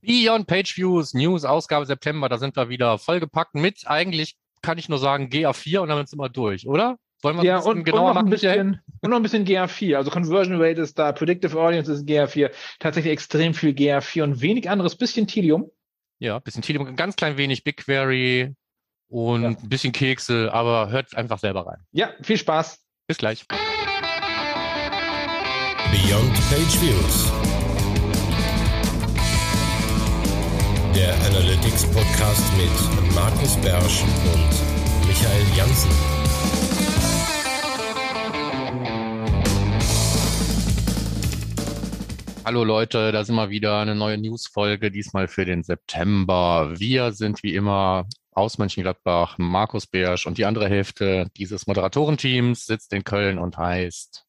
Beyond Page Views, News, Ausgabe September, da sind wir wieder vollgepackt mit, eigentlich kann ich nur sagen GA4 und dann sind wir durch, oder? Wollen wir ja, ein und, genauer und noch ein bisschen, und noch ein bisschen GA4. Also Conversion Rate ist da, Predictive Audience ist GA4. Tatsächlich extrem viel GA4 und wenig anderes, bisschen Tilium. Ja, bisschen Tilium, ein ganz klein wenig BigQuery und ja. ein bisschen Kekse, aber hört einfach selber rein. Ja, viel Spaß. Bis gleich. Beyond Page Views. Der Analytics Podcast mit Markus Bersch und Michael Janssen. Hallo Leute, da sind wir wieder eine neue Newsfolge, diesmal für den September. Wir sind wie immer aus Mönchengladbach, Markus Beersch und die andere Hälfte dieses Moderatorenteams sitzt in Köln und heißt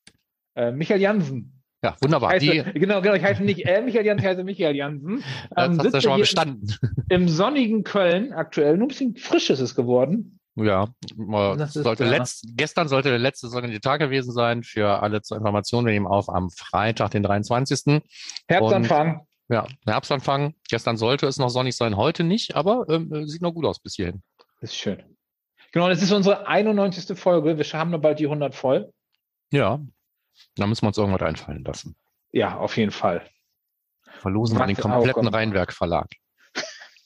äh, Michael Jansen. Ja, wunderbar. Heiße, die, genau, genau. Ich heiße nicht äh, Michael Jansen, ich heiße Michael Jansen. Ähm, das hast du schon mal bestanden. Im sonnigen Köln aktuell, nur ein bisschen frisch ist es geworden. Ja, sollte letzt, gestern sollte der letzte sonnige Tag gewesen sein. Für alle zur Information, wir nehmen auf am Freitag, den 23. Herbstanfang. Und, ja, Herbstanfang. Gestern sollte es noch sonnig sein, heute nicht, aber ähm, sieht noch gut aus bis hierhin. Ist schön. Genau, das ist unsere 91. Folge. Wir haben nur bald die 100 voll. Ja, da müssen wir uns irgendwas einfallen lassen. Ja, auf jeden Fall. Verlosen wir den kompletten Rheinwerk Verlag.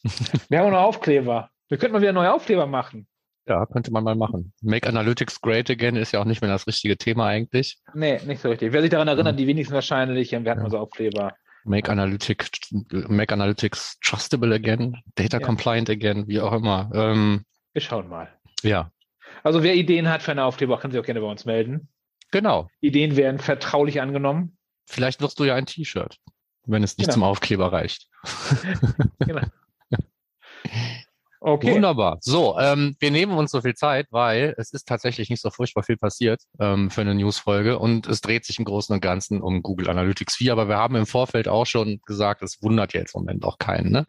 wir haben noch Aufkleber. Wir könnten mal wieder neue Aufkleber machen. Ja, könnte man mal machen. Make Analytics Great Again ist ja auch nicht mehr das richtige Thema eigentlich. Nee, nicht so richtig. Wer sich daran erinnert, die wenigsten wahrscheinlich, wir hatten ja. so Aufkleber. Make Analytics, Make Analytics Trustable Again, Data ja. Compliant Again, wie auch immer. Ähm, wir schauen mal. Ja. Also wer Ideen hat für eine Aufkleber, kann sich auch gerne bei uns melden. Genau. Ideen werden vertraulich angenommen. Vielleicht wirst du ja ein T-Shirt, wenn es nicht genau. zum Aufkleber reicht. genau. Okay. Wunderbar. So, ähm, wir nehmen uns so viel Zeit, weil es ist tatsächlich nicht so furchtbar viel passiert ähm, für eine Newsfolge und es dreht sich im Großen und Ganzen um Google Analytics 4, aber wir haben im Vorfeld auch schon gesagt, es wundert jetzt im Moment auch keinen, ne?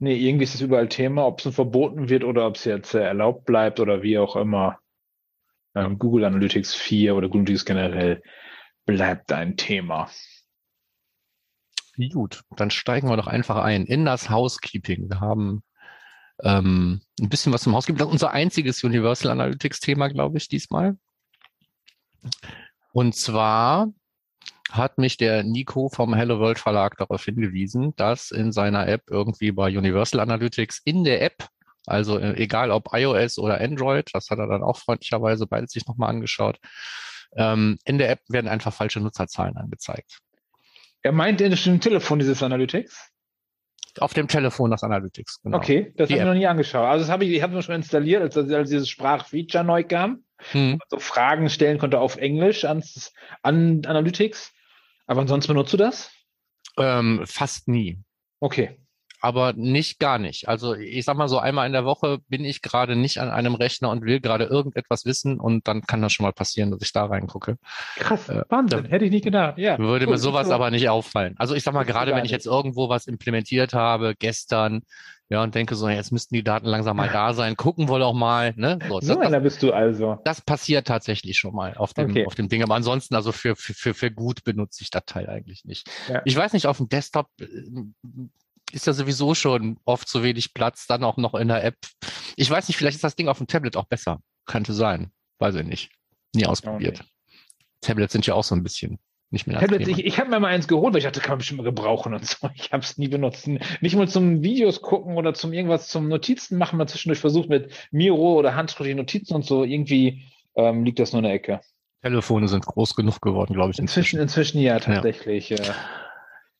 Nee, irgendwie ist es überall Thema, ob es verboten wird oder ob es jetzt äh, erlaubt bleibt oder wie auch immer. Ähm, Google Analytics 4 oder Google Analytics generell bleibt ein Thema. Gut, dann steigen wir doch einfach ein in das Housekeeping. Wir haben ähm, ein bisschen was zum gibt. Das ist unser einziges Universal Analytics Thema, glaube ich, diesmal. Und zwar hat mich der Nico vom Hello World Verlag darauf hingewiesen, dass in seiner App irgendwie bei Universal Analytics in der App, also äh, egal ob iOS oder Android, das hat er dann auch freundlicherweise beides sich nochmal angeschaut, ähm, in der App werden einfach falsche Nutzerzahlen angezeigt. Er meint in dem Telefon dieses Analytics? Auf dem Telefon das Analytics, genau. Okay, das habe ich noch nie angeschaut. Also das habe ich, ich habe es schon installiert, als, als dieses Sprachfeature neu kam. Hm. So Fragen stellen konnte auf Englisch ans, an Analytics. Aber ansonsten benutzt du das? Ähm, fast nie. Okay aber nicht gar nicht. Also ich sag mal so, einmal in der Woche bin ich gerade nicht an einem Rechner und will gerade irgendetwas wissen und dann kann das schon mal passieren, dass ich da reingucke. Krass, äh, Wahnsinn, hätte ich nicht gedacht. Ja, würde cool, mir sowas so. aber nicht auffallen. Also ich sag mal, gerade wenn ich jetzt irgendwo was implementiert habe, gestern, ja, und denke so, jetzt müssten die Daten langsam mal da sein, gucken wir doch mal. Ne? So, so das, einer bist du also. Das passiert tatsächlich schon mal auf dem, okay. auf dem Ding. Aber ansonsten, also für, für, für, für gut benutze ich das Teil eigentlich nicht. Ja. Ich weiß nicht, auf dem Desktop äh, ist ja sowieso schon oft zu wenig Platz, dann auch noch in der App. Ich weiß nicht, vielleicht ist das Ding auf dem Tablet auch besser. Könnte sein. Weiß ich nicht. Nie ausprobiert. Okay. Tablets sind ja auch so ein bisschen nicht mehr. Tablets, ich, ich habe mir mal eins geholt, weil ich dachte, kann man bestimmt mal gebrauchen und so. Ich habe es nie benutzt. Nicht mal zum Videos gucken oder zum irgendwas zum Notizen machen. Mal zwischendurch versucht mit Miro oder handschriftliche Notizen und so. Irgendwie ähm, liegt das nur in der Ecke. Telefone sind groß genug geworden, glaube ich. Inzwischen, inzwischen, inzwischen ja, tatsächlich. Ja. Ja,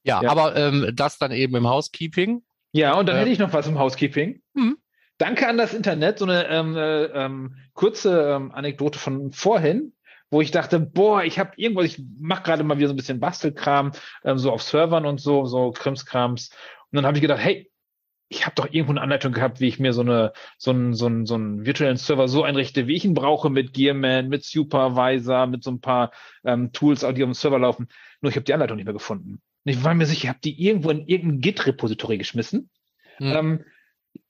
ja, aber ähm, das dann eben im Housekeeping. Ja, und dann äh, hätte ich noch was im Housekeeping. Mhm. Danke an das Internet, so eine ähm, äh, ähm, kurze ähm, Anekdote von vorhin, wo ich dachte, boah, ich habe irgendwas, ich mache gerade mal wieder so ein bisschen Bastelkram, ähm, so auf Servern und so, so Krimskrams. Und dann habe ich gedacht, hey, ich habe doch irgendwo eine Anleitung gehabt, wie ich mir so eine so einen so einen so einen virtuellen Server so einrichte, wie ich ihn brauche mit Gearman, mit Supervisor, mit so ein paar ähm, Tools, die auf dem Server laufen. Nur ich habe die Anleitung nicht mehr gefunden. Und ich war mir sicher, ich habe die irgendwo in irgendein Git-Repository geschmissen. Hm. Ähm,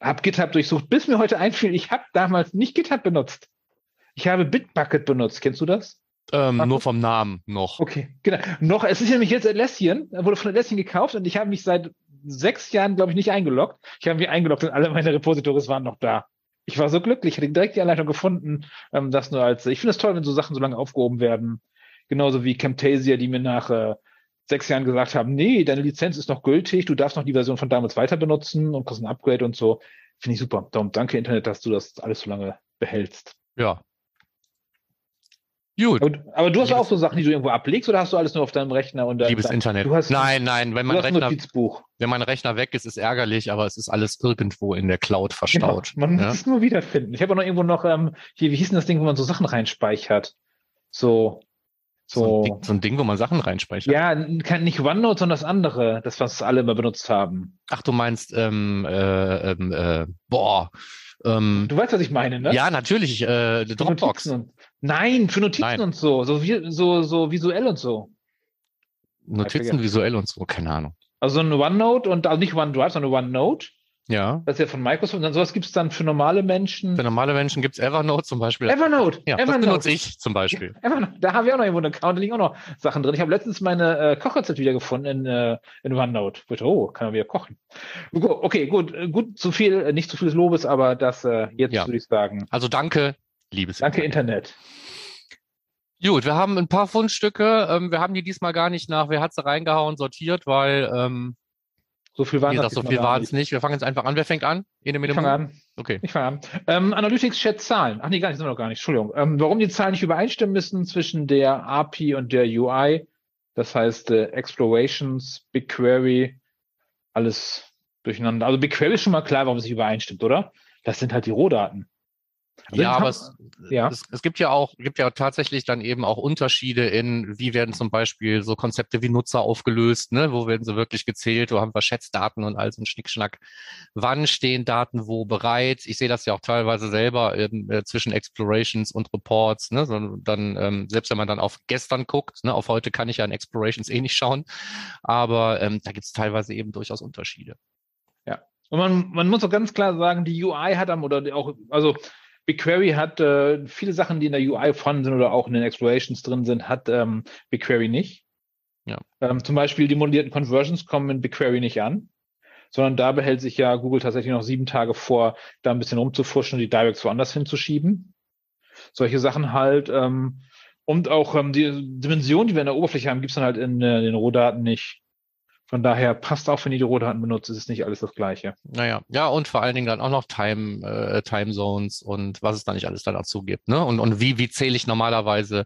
habe GitHub durchsucht, bis mir heute einfiel, ich habe damals nicht GitHub benutzt. Ich habe Bitbucket benutzt. Kennst du das? Ähm, nur vom Namen noch. Okay, genau. Noch, es ist nämlich jetzt Atlassian, wurde von Atlassian gekauft und ich habe mich seit sechs Jahren, glaube ich, nicht eingeloggt. Ich habe mich eingeloggt und alle meine Repositories waren noch da. Ich war so glücklich, ich hatte direkt die Anleitung gefunden, ähm, das nur als, ich finde es toll, wenn so Sachen so lange aufgehoben werden. Genauso wie Camtasia, die mir nach äh, sechs Jahren gesagt haben, nee, deine Lizenz ist noch gültig, du darfst noch die Version von damals weiter benutzen und kriegst ein Upgrade und so. Finde ich super. Darum danke Internet, dass du das alles so lange behältst. Ja, Gut. Aber, aber du hast Liebes, auch so Sachen, die du irgendwo ablegst oder hast du alles nur auf deinem Rechner? Und Liebes dann, Internet. Du hast, nein, nein, wenn mein, Rechner, wenn mein Rechner weg ist, ist ärgerlich, aber es ist alles irgendwo in der Cloud verstaut. Genau, man ja? muss es nur wiederfinden. Ich habe noch irgendwo noch, ähm, hier, wie hieß denn das Ding, wo man so Sachen reinspeichert? So, so, so, ein, Ding, so ein Ding, wo man Sachen reinspeichert. Ja, nicht OneNote, sondern das andere, das, was alle immer benutzt haben. Ach, du meinst, ähm, äh, ähm, äh, boah. Ähm, du weißt, was ich meine, ne? Ja, natürlich, äh, Dropbox. Und, nein, für Notizen nein. und so, so, so, so visuell und so. Notizen visuell und so, keine Ahnung. Also ein OneNote und also nicht OneDrive, sondern OneNote. Ja. Das ist ja von Microsoft. Und dann sowas gibt es dann für normale Menschen. Für normale Menschen gibt es Evernote zum Beispiel. Evernote. Ja, Evernote. das benutze ich zum Beispiel. Ja, Evernote. Da haben wir auch noch irgendwo einen Account, da liegen auch noch Sachen drin. Ich habe letztens meine äh, Kochrezept wiedergefunden in, äh, in OneNote. Ich oh, kann man wieder kochen. Okay, gut, äh, gut, zu viel, äh, nicht zu viel Lobes, aber das äh, jetzt ja. würde ich sagen. Also danke, liebes Danke, Internet. Internet. Gut, wir haben ein paar Fundstücke. Ähm, wir haben die diesmal gar nicht nach, wer hat sie reingehauen, sortiert, weil ähm, so viel waren es. So viel waren es nicht. Wir fangen jetzt einfach an. Wer fängt an? Ich fange an. Okay. Ich fange an. Ähm, Analytics Chat Zahlen. Ach nee, gar nicht, sind wir noch gar nicht. Entschuldigung. Ähm, warum die Zahlen nicht übereinstimmen müssen zwischen der API und der UI. Das heißt, äh, Explorations, BigQuery, alles durcheinander. Also BigQuery ist schon mal klar, warum es nicht übereinstimmt, oder? Das sind halt die Rohdaten. Also ja, aber es, ja. Es, es, gibt ja auch, gibt ja tatsächlich dann eben auch Unterschiede in, wie werden zum Beispiel so Konzepte wie Nutzer aufgelöst, ne? wo werden sie wirklich gezählt, wo haben wir Schätzdaten und all so ein Schnickschnack. Wann stehen Daten wo bereit? Ich sehe das ja auch teilweise selber ähm, äh, zwischen Explorations und Reports. Ne? So, dann, ähm, selbst wenn man dann auf gestern guckt, ne? auf heute kann ich ja in Explorations eh nicht schauen, aber ähm, da gibt es teilweise eben durchaus Unterschiede. Ja. Und man, man muss auch ganz klar sagen, die UI hat am oder auch, also BigQuery hat äh, viele Sachen, die in der UI vorhanden sind oder auch in den Explorations drin sind, hat ähm, BigQuery nicht. Ja. Ähm, zum Beispiel die modellierten Conversions kommen in BigQuery nicht an, sondern da behält sich ja Google tatsächlich noch sieben Tage vor, da ein bisschen rumzufuschen und die Directs woanders hinzuschieben. Solche Sachen halt. Ähm, und auch ähm, die Dimension, die wir in der Oberfläche haben, gibt's dann halt in, äh, den Rohdaten nicht. Von daher passt auch, wenn ihr die Rohdaten benutzt, ist es nicht alles das Gleiche. Naja, ja, und vor allen Dingen dann auch noch Time, äh, Time Zones und was es da nicht alles dann dazu gibt. Ne? Und, und wie, wie zähle ich normalerweise,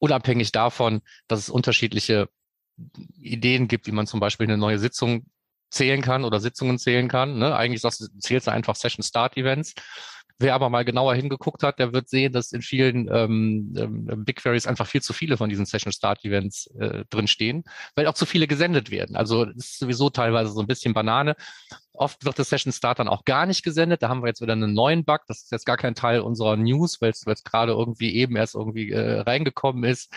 unabhängig davon, dass es unterschiedliche Ideen gibt, wie man zum Beispiel eine neue Sitzung zählen kann oder Sitzungen zählen kann. Ne? Eigentlich sagst du, zählst du einfach Session Start Events. Wer aber mal genauer hingeguckt hat, der wird sehen, dass in vielen ähm, ähm, BigQueries einfach viel zu viele von diesen Session Start Events äh, drin stehen, weil auch zu viele gesendet werden. Also ist sowieso teilweise so ein bisschen Banane. Oft wird das Session Start dann auch gar nicht gesendet. Da haben wir jetzt wieder einen neuen Bug. Das ist jetzt gar kein Teil unserer News, weil es gerade irgendwie eben erst irgendwie äh, reingekommen ist.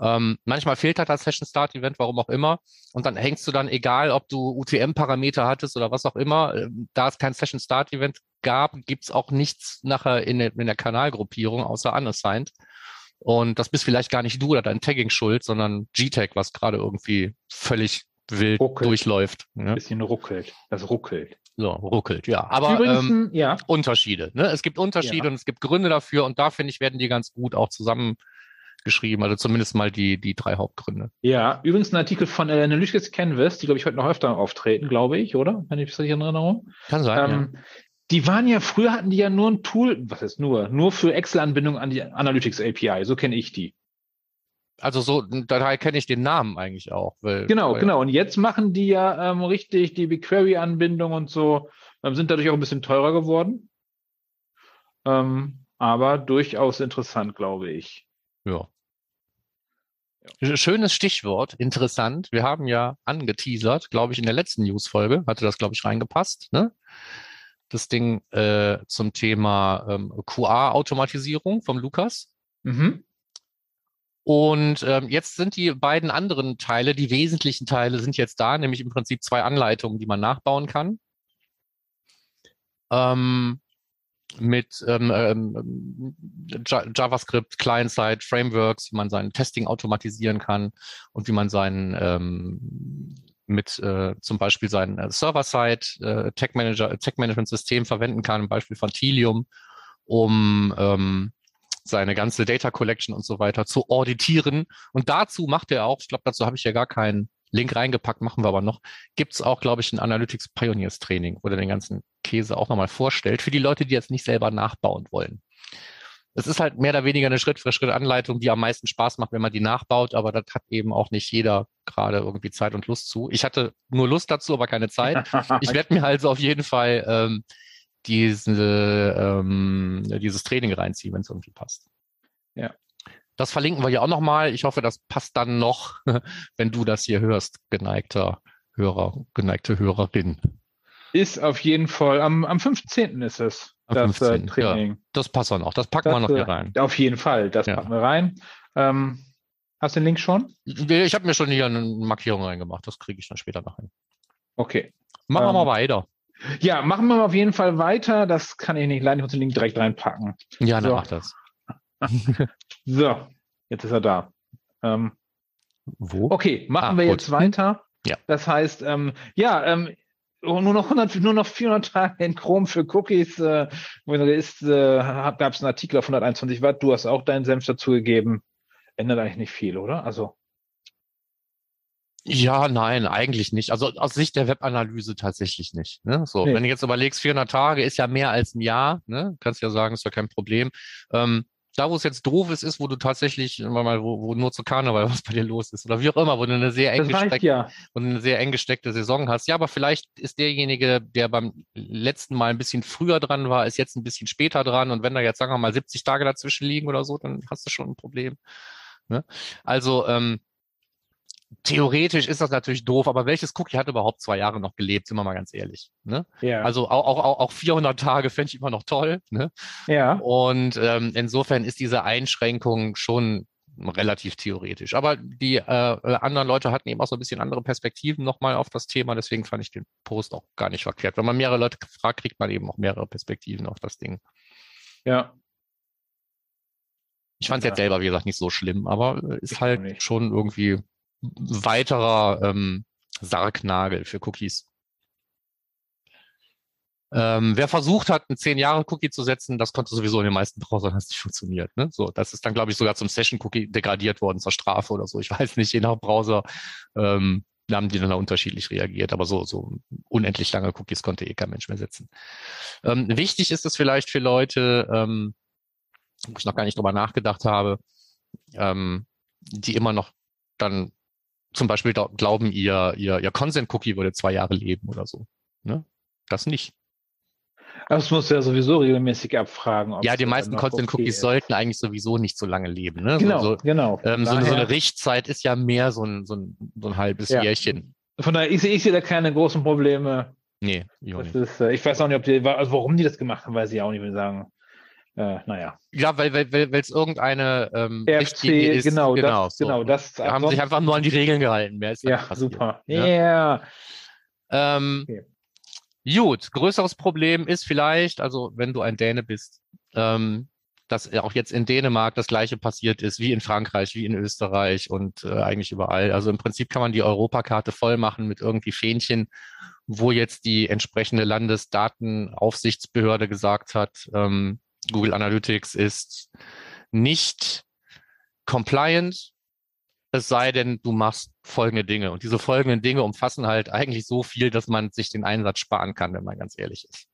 Ähm, manchmal fehlt halt das Session Start Event, warum auch immer. Und dann hängst du dann, egal ob du UTM-Parameter hattest oder was auch immer, äh, da es kein Session Start Event gab, gibt's auch nichts nachher in der, in der Kanalgruppierung außer unassigned. Und das bist vielleicht gar nicht du oder dein Tagging schuld, sondern GTAG, was gerade irgendwie völlig wild ruckelt. durchläuft. Ne? Ein bisschen ruckelt. Das ruckelt. So, ruckelt, ja. Aber Übrigens, ähm, ja. Unterschiede. Ne? Es gibt Unterschiede ja. und es gibt Gründe dafür und da finde ich, werden die ganz gut auch zusammen geschrieben, also zumindest mal die, die drei Hauptgründe. Ja, übrigens ein Artikel von äh, Analytics Canvas, die, glaube ich, heute noch öfter auftreten, glaube ich, oder? Wenn ich das richtig in Erinnerung. Kann sein. Ähm, ja. Die waren ja, früher hatten die ja nur ein Tool, was ist nur, nur für Excel-Anbindung an die Analytics API, so kenne ich die. Also so, daher kenne ich den Namen eigentlich auch. Weil, genau, weil, genau. Und jetzt machen die ja ähm, richtig die BigQuery-Anbindung und so, ähm, sind dadurch auch ein bisschen teurer geworden. Ähm, aber durchaus interessant, glaube ich. Ja. Schönes Stichwort, interessant. Wir haben ja angeteasert, glaube ich, in der letzten News-Folge, hatte das, glaube ich, reingepasst, ne? Das Ding äh, zum Thema ähm, QA-Automatisierung vom Lukas. Mhm. Und ähm, jetzt sind die beiden anderen Teile, die wesentlichen Teile sind jetzt da, nämlich im Prinzip zwei Anleitungen, die man nachbauen kann. Ähm, mit ähm, ähm, JavaScript, Client-Side, Frameworks, wie man sein Testing automatisieren kann und wie man seinen ähm, mit äh, zum Beispiel sein äh, Server-Side äh, Tech Manager, Tech Management System verwenden kann, ein Beispiel von Tilium, um ähm, seine ganze Data Collection und so weiter zu auditieren. Und dazu macht er auch, ich glaube, dazu habe ich ja gar keinen Link reingepackt, machen wir aber noch, gibt es auch, glaube ich, ein Analytics Pioneers Training, wo er den ganzen Käse auch nochmal vorstellt, für die Leute, die jetzt nicht selber nachbauen wollen. Es ist halt mehr oder weniger eine Schritt-für-Schritt-Anleitung, die am meisten Spaß macht, wenn man die nachbaut, aber das hat eben auch nicht jeder gerade irgendwie Zeit und Lust zu. Ich hatte nur Lust dazu, aber keine Zeit. Ich werde mir also auf jeden Fall ähm, diese, ähm, dieses Training reinziehen, wenn es irgendwie passt. Ja. Das verlinken wir ja auch nochmal. Ich hoffe, das passt dann noch, wenn du das hier hörst, geneigter Hörer, geneigte Hörerin. Ist auf jeden Fall, am, am 15. ist es. Am das 15. Äh, Training. Ja, das passt dann auch. Das packen das, wir noch hier äh, rein. Auf jeden Fall, das ja. packen wir rein. Ähm, hast du den Link schon? Ich habe mir schon hier eine Markierung reingemacht. Das kriege ich dann später noch hin. Okay. Machen ähm, wir mal weiter. Ja, machen wir auf jeden Fall weiter. Das kann ich nicht leider. Ich muss den Link direkt reinpacken. Ja, dann so. mach das. So, jetzt ist er da. Ähm, Wo? Okay, machen ah, wir gut. jetzt weiter. Ja. Das heißt, ähm, ja, ähm, nur noch 100, nur noch 400 Tage in Chrome für Cookies. Äh, ist, äh, gab es einen Artikel auf 121 Watt. Du hast auch deinen Senf dazugegeben. Ändert eigentlich nicht viel, oder? Also ja, nein, eigentlich nicht. Also aus Sicht der Webanalyse tatsächlich nicht. Ne? So, nee. wenn du jetzt überlegst, 400 Tage ist ja mehr als ein Jahr. Ne? Kannst ja sagen, ist ja kein Problem. Ähm, da, wo es jetzt doof ist, ist, wo du tatsächlich immer mal, wo, wo nur zu Karneval was bei dir los ist oder wie auch immer, wo du eine sehr eng gesteckte, ja. eine sehr eng gesteckte Saison hast. Ja, aber vielleicht ist derjenige, der beim letzten Mal ein bisschen früher dran war, ist jetzt ein bisschen später dran und wenn da jetzt sagen wir mal 70 Tage dazwischen liegen oder so, dann hast du schon ein Problem. Ne? Also ähm, theoretisch ist das natürlich doof, aber welches Cookie hat überhaupt zwei Jahre noch gelebt, sind wir mal ganz ehrlich. Ne? Ja. Also auch, auch, auch 400 Tage fände ich immer noch toll. Ne? Ja. Und ähm, insofern ist diese Einschränkung schon relativ theoretisch. Aber die äh, anderen Leute hatten eben auch so ein bisschen andere Perspektiven nochmal auf das Thema. Deswegen fand ich den Post auch gar nicht verkehrt. Wenn man mehrere Leute fragt, kriegt man eben auch mehrere Perspektiven auf das Ding. Ja. Ich fand es ja. jetzt selber, wie gesagt, nicht so schlimm, aber ist ich halt schon irgendwie weiterer ähm, Sargnagel für Cookies. Ähm, wer versucht hat, einen 10 Jahre Cookie zu setzen, das konnte sowieso in den meisten Browsern das nicht funktioniert. Ne? So, das ist dann, glaube ich, sogar zum Session Cookie degradiert worden zur Strafe oder so. Ich weiß nicht, je nach Browser ähm, haben die dann unterschiedlich reagiert, aber so, so unendlich lange Cookies konnte eh kein Mensch mehr setzen. Ähm, wichtig ist es vielleicht für Leute, ähm, wo ich noch gar nicht drüber nachgedacht habe, ähm, die immer noch dann zum Beispiel glauben, ihr, ihr, ihr Consent-Cookie würde zwei Jahre leben oder so. Ne? Das nicht. Das muss ja sowieso regelmäßig abfragen. Ja, die meisten Consent-Cookies okay sollten eigentlich sowieso nicht so lange leben. Ne? Genau, so, genau. Ähm, so, so, eine Richtzeit ist ja mehr so ein, so ein, so ein halbes ja. Jährchen. Von daher, ich, ich sehe da keine großen Probleme. Nee, ich, ist, äh, ich weiß auch nicht, ob die, also warum die das gemacht haben, weiß ich auch nicht, will sagen. Äh, naja. Ja, weil weil weil es irgendeine ähm, RFC, ist. Genau, genau, das, so. genau das. Da haben sich einfach nur an die Regeln gehalten. Mehr ist ja, super. Ja. Yeah. Ähm, okay. Gut, größeres Problem ist vielleicht, also wenn du ein Däne bist, ähm, dass auch jetzt in Dänemark das gleiche passiert ist wie in Frankreich, wie in Österreich und äh, eigentlich überall. Also im Prinzip kann man die Europakarte voll machen mit irgendwie Fähnchen, wo jetzt die entsprechende Landesdatenaufsichtsbehörde gesagt hat, ähm, Google Analytics ist nicht compliant, es sei denn, du machst folgende Dinge. Und diese folgenden Dinge umfassen halt eigentlich so viel, dass man sich den Einsatz sparen kann, wenn man ganz ehrlich ist.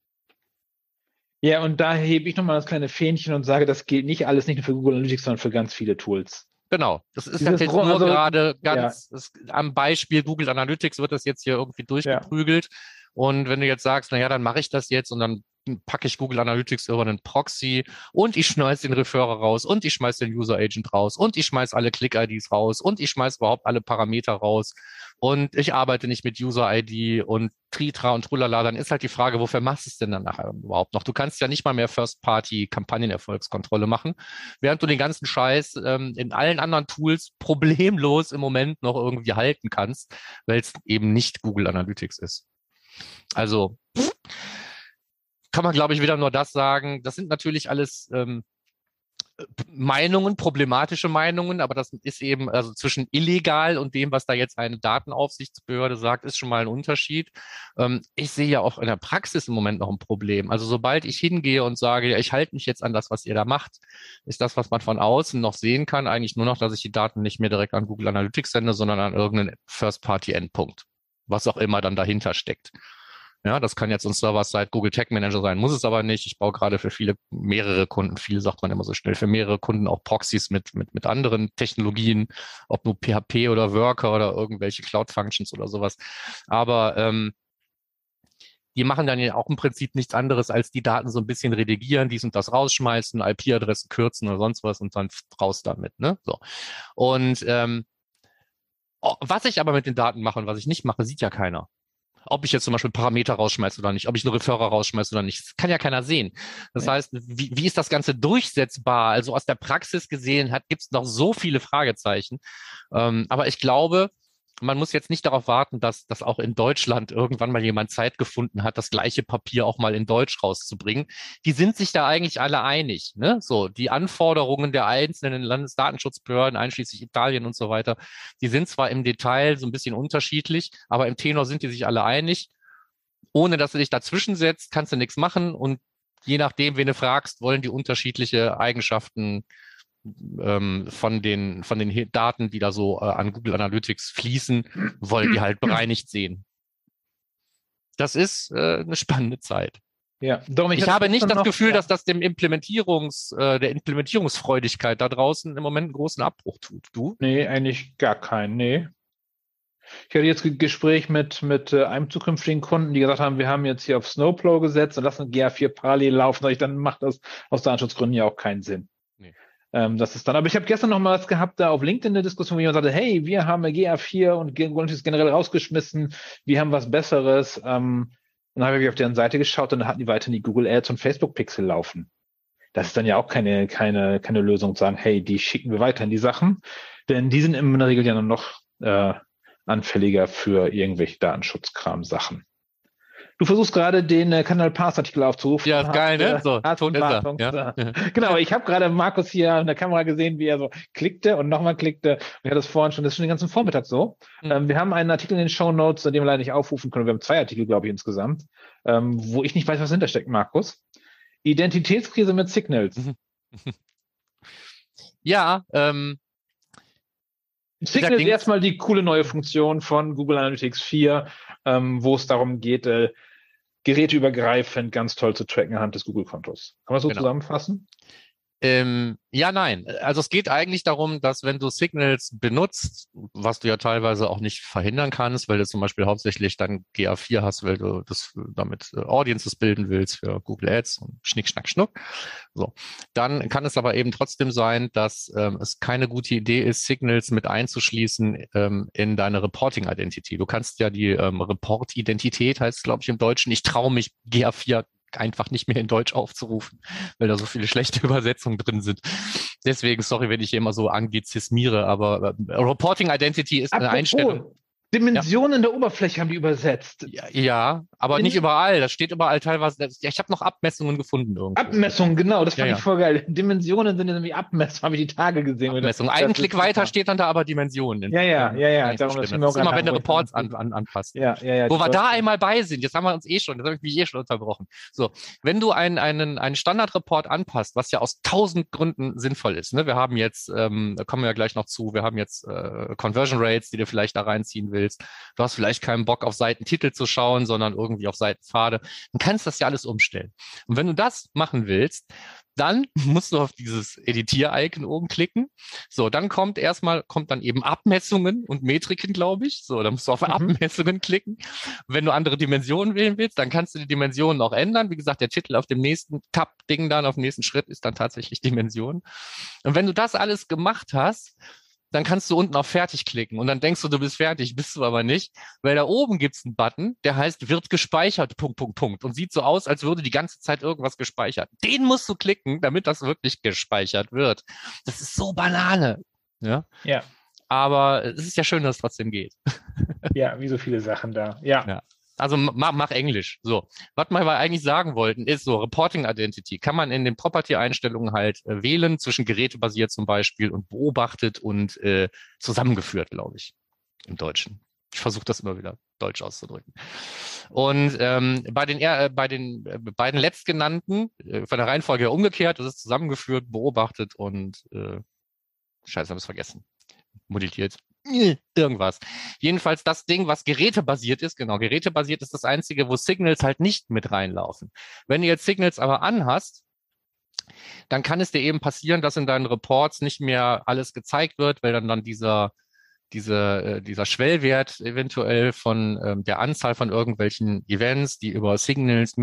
Ja, und da hebe ich nochmal das kleine Fähnchen und sage, das gilt nicht alles nicht nur für Google Analytics, sondern für ganz viele Tools. Genau, das ist Dieses jetzt nur also, gerade ganz ja. ist, am Beispiel Google Analytics wird das jetzt hier irgendwie durchgeprügelt. Ja. Und wenn du jetzt sagst, naja, dann mache ich das jetzt und dann packe ich Google Analytics über einen Proxy und ich schmeiß den Referrer raus und ich schmeiß den User Agent raus und ich schmeiß alle Click-IDs raus und ich schmeiß überhaupt alle Parameter raus und ich arbeite nicht mit User-ID und Tritra und Trulala, dann ist halt die Frage, wofür machst du es denn dann nachher überhaupt noch? Du kannst ja nicht mal mehr First-Party-Kampagnenerfolgskontrolle machen, während du den ganzen Scheiß ähm, in allen anderen Tools problemlos im Moment noch irgendwie halten kannst, weil es eben nicht Google Analytics ist. Also kann man, glaube ich, wieder nur das sagen. Das sind natürlich alles ähm, Meinungen, problematische Meinungen, aber das ist eben, also zwischen illegal und dem, was da jetzt eine Datenaufsichtsbehörde sagt, ist schon mal ein Unterschied. Ähm, ich sehe ja auch in der Praxis im Moment noch ein Problem. Also sobald ich hingehe und sage, ja, ich halte mich jetzt an das, was ihr da macht, ist das, was man von außen noch sehen kann, eigentlich nur noch, dass ich die Daten nicht mehr direkt an Google Analytics sende, sondern an irgendeinen First-Party-Endpunkt, was auch immer dann dahinter steckt. Ja, das kann jetzt ein Server-Side Google Tag Manager sein, muss es aber nicht. Ich baue gerade für viele, mehrere Kunden, viel sagt man immer so schnell, für mehrere Kunden auch Proxys mit, mit, mit anderen Technologien, ob nur PHP oder Worker oder irgendwelche Cloud-Functions oder sowas. Aber ähm, die machen dann ja auch im Prinzip nichts anderes, als die Daten so ein bisschen redigieren, dies und das rausschmeißen, IP-Adressen kürzen oder sonst was und dann raus damit. Ne? So. Und ähm, was ich aber mit den Daten mache und was ich nicht mache, sieht ja keiner ob ich jetzt zum Beispiel Parameter rausschmeiße oder nicht, ob ich einen Referrer rausschmeiße oder nicht. Das kann ja keiner sehen. Das ja. heißt, wie, wie ist das Ganze durchsetzbar? Also aus der Praxis gesehen gibt es noch so viele Fragezeichen. Ähm, aber ich glaube, man muss jetzt nicht darauf warten, dass, dass auch in Deutschland irgendwann mal jemand Zeit gefunden hat, das gleiche Papier auch mal in Deutsch rauszubringen. Die sind sich da eigentlich alle einig. Ne? So, die Anforderungen der einzelnen Landesdatenschutzbehörden, einschließlich Italien und so weiter, die sind zwar im Detail so ein bisschen unterschiedlich, aber im Tenor sind die sich alle einig. Ohne dass du dich dazwischen setzt, kannst du nichts machen und je nachdem, wen du fragst, wollen die unterschiedliche Eigenschaften ähm, von den von den Daten, die da so äh, an Google Analytics fließen, wollen die halt bereinigt sehen. Das ist äh, eine spannende Zeit. Ja, darum ich, ich habe nicht das noch, Gefühl, ja. dass das dem Implementierungs, äh, der Implementierungsfreudigkeit da draußen im Moment einen großen Abbruch tut. Du? Nee, eigentlich gar keinen. Nee. Ich hatte jetzt ein Gespräch mit, mit äh, einem zukünftigen Kunden, die gesagt haben, wir haben jetzt hier auf Snowplow gesetzt und lassen GA4 parallel laufen. Ich, dann macht das aus Datenschutzgründen ja auch keinen Sinn. Ähm, das ist dann, aber ich habe gestern noch mal was gehabt da auf LinkedIn eine Diskussion, wo jemand sagte, hey, wir haben GA4 und ist generell rausgeschmissen, wir haben was Besseres. Ähm, und dann habe ich auf deren Seite geschaut und dann hatten die weiterhin die Google Ads und Facebook Pixel laufen. Das ist dann ja auch keine, keine, keine Lösung zu sagen, hey, die schicken wir weiter in die Sachen, denn die sind in der Regel ja noch äh, anfälliger für irgendwelche Datenschutzkram-Sachen. Du versuchst gerade den äh, Kanal Pass Artikel aufzurufen. Ja, ist geil, ne? So, Ton ist er. Ja. Genau, ich habe gerade Markus hier in der Kamera gesehen, wie er so klickte und nochmal klickte. Ich hatte das vorhin schon, das ist schon den ganzen Vormittag so. Mhm. Ähm, wir haben einen Artikel in den Show Notes, den wir leider nicht aufrufen können. Wir haben zwei Artikel, glaube ich, insgesamt, ähm, wo ich nicht weiß, was hintersteckt, Markus. Identitätskrise mit Signals. Ja, ähm, Signal ist erstmal die coole neue Funktion von Google Analytics 4, ähm, wo es darum geht, äh, geräteübergreifend ganz toll zu tracken anhand des Google-Kontos. Kann man so genau. zusammenfassen? Ähm, ja, nein. Also es geht eigentlich darum, dass wenn du Signals benutzt, was du ja teilweise auch nicht verhindern kannst, weil du zum Beispiel hauptsächlich dann GA4 hast, weil du das damit äh, Audiences bilden willst für Google Ads und Schnick, Schnack, Schnuck. So. Dann kann es aber eben trotzdem sein, dass ähm, es keine gute Idee ist, Signals mit einzuschließen ähm, in deine Reporting-Identity. Du kannst ja die ähm, Report-Identität, heißt glaube ich im Deutschen, ich traue mich GA4 einfach nicht mehr in Deutsch aufzurufen, weil da so viele schlechte Übersetzungen drin sind. Deswegen, sorry, wenn ich hier immer so anglizismiere, aber äh, Reporting Identity ist Apropos, eine Einstellung. Dimensionen ja. der Oberfläche haben die übersetzt. Ja, ja aber In nicht überall. Das steht überall teilweise. Ja, ich habe noch Abmessungen gefunden irgendwo. Abmessungen, genau. Das fand ja, ich voll geil. Dimensionen sind ja wie Abmessungen, habe ich die Tage gesehen. Abmessungen. Einen Klick weiter steht dann da aber Dimensionen. Ja, ja, ja, ja. Darum, das, das ist immer, wenn du Reports an, an, anpasst. Ja, ja, ja. Wo wir da einmal bei sind, jetzt haben wir uns eh schon, das habe ich mich eh schon unterbrochen. So, wenn du einen, einen, einen Standardreport anpasst, was ja aus tausend Gründen sinnvoll ist. Ne? Wir haben jetzt, ähm, da kommen wir ja gleich noch zu, wir haben jetzt äh, Conversion Rates, die du vielleicht da reinziehen willst willst. Du hast vielleicht keinen Bock auf Seitentitel zu schauen, sondern irgendwie auf Seitenpfade. Dann kannst du das ja alles umstellen. Und wenn du das machen willst, dann musst du auf dieses Editier-Icon oben klicken. So, dann kommt erstmal, kommt dann eben Abmessungen und Metriken, glaube ich. So, dann musst du auf mhm. Abmessungen klicken. wenn du andere Dimensionen wählen willst, dann kannst du die Dimensionen auch ändern. Wie gesagt, der Titel auf dem nächsten Tab-Ding dann, auf dem nächsten Schritt ist dann tatsächlich Dimension. Und wenn du das alles gemacht hast, dann kannst du unten auf Fertig klicken und dann denkst du, du bist fertig, bist du aber nicht, weil da oben gibt's einen Button, der heißt wird gespeichert, Punkt, Punkt, Punkt und sieht so aus, als würde die ganze Zeit irgendwas gespeichert. Den musst du klicken, damit das wirklich gespeichert wird. Das ist so Banane. Ja. Ja. Aber es ist ja schön, dass es trotzdem geht. Ja, wie so viele Sachen da. Ja. ja. Also mach, mach Englisch. So. Was wir eigentlich sagen wollten, ist so, Reporting Identity kann man in den Property-Einstellungen halt äh, wählen, zwischen gerätebasiert zum Beispiel und beobachtet und äh, zusammengeführt, glaube ich, im Deutschen. Ich versuche das immer wieder deutsch auszudrücken. Und ähm, bei den, äh, bei den äh, beiden letztgenannten, äh, von der Reihenfolge her umgekehrt, das ist zusammengeführt, beobachtet und äh, Scheiße, habe es vergessen. Modelliert. Irgendwas. Jedenfalls das Ding, was gerätebasiert ist, genau, gerätebasiert ist das einzige, wo Signals halt nicht mit reinlaufen. Wenn du jetzt Signals aber anhast, dann kann es dir eben passieren, dass in deinen Reports nicht mehr alles gezeigt wird, weil dann dann dieser diese, äh, dieser Schwellwert eventuell von ähm, der Anzahl von irgendwelchen Events, die über Signals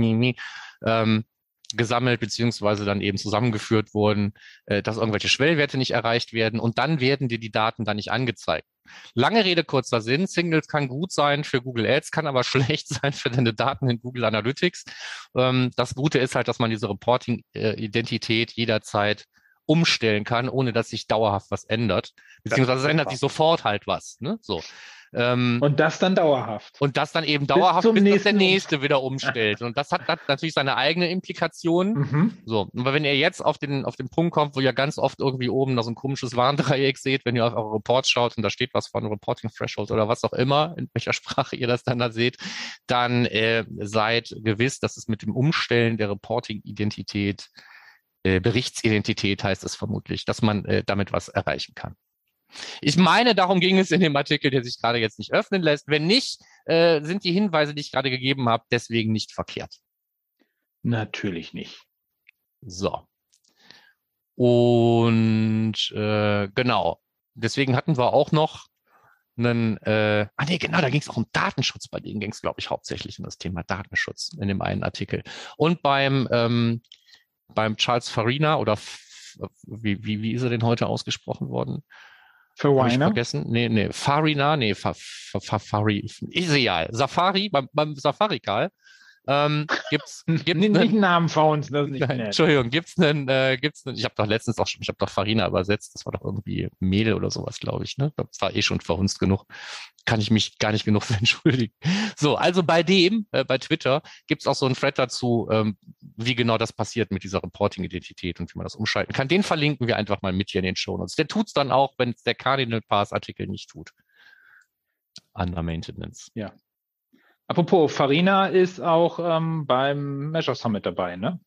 ähm, gesammelt beziehungsweise dann eben zusammengeführt wurden, äh, dass irgendwelche Schwellwerte nicht erreicht werden und dann werden dir die Daten dann nicht angezeigt. Lange Rede, kurzer Sinn. Signals kann gut sein für Google Ads, kann aber schlecht sein für deine Daten in Google Analytics. Ähm, das Gute ist halt, dass man diese Reporting-Identität jederzeit umstellen kann, ohne dass sich dauerhaft was ändert. Beziehungsweise es ändert sich sofort halt was. Ne? So. Ähm, und das dann dauerhaft. Und das dann eben dauerhaft, bis, bis der nächste wieder umstellt. Und das hat, hat natürlich seine eigene Implikation. Mhm. So, aber wenn ihr jetzt auf den, auf den Punkt kommt, wo ihr ganz oft irgendwie oben noch so ein komisches Warndreieck seht, wenn ihr auf eure Reports schaut und da steht was von Reporting Threshold oder was auch immer, in welcher Sprache ihr das dann da seht, dann äh, seid gewiss, dass es mit dem Umstellen der Reporting-Identität äh, Berichtsidentität heißt es vermutlich, dass man äh, damit was erreichen kann. Ich meine, darum ging es in dem Artikel, der sich gerade jetzt nicht öffnen lässt. Wenn nicht, äh, sind die Hinweise, die ich gerade gegeben habe, deswegen nicht verkehrt. Natürlich nicht. So. Und äh, genau. Deswegen hatten wir auch noch einen, äh, ah nee, genau, da ging es auch um Datenschutz. Bei denen ging es, glaube ich, hauptsächlich um das Thema Datenschutz in dem einen Artikel. Und beim ähm, beim Charles Farina oder wie, wie, wie ist er denn heute ausgesprochen worden? Farina? vergessen? Nee, nee, Farina, nee, Fa, Fa, Fa, Fari, ist egal. Safari, beim, beim Safari-Karl ähm, gibt's, gibt's nicht einen Namen für uns, das ist nicht Nein, Entschuldigung, gibt's einen, äh, gibt's einen, ich habe doch letztens auch schon, ich habe doch Farina übersetzt, das war doch irgendwie Mehl oder sowas, glaube ich, ne? Das war eh schon verhunzt genug. Kann ich mich gar nicht genug für entschuldigen. So, also bei dem, äh, bei Twitter, gibt's auch so einen Thread dazu, ähm, wie genau das passiert mit dieser Reporting-Identität und wie man das umschalten kann. Den verlinken wir einfach mal mit hier in den Show Notes. Der tut's dann auch, wenn es der Cardinal Pass Artikel nicht tut. Under Maintenance. Ja, Apropos, Farina ist auch ähm, beim Measure Summit dabei, ne?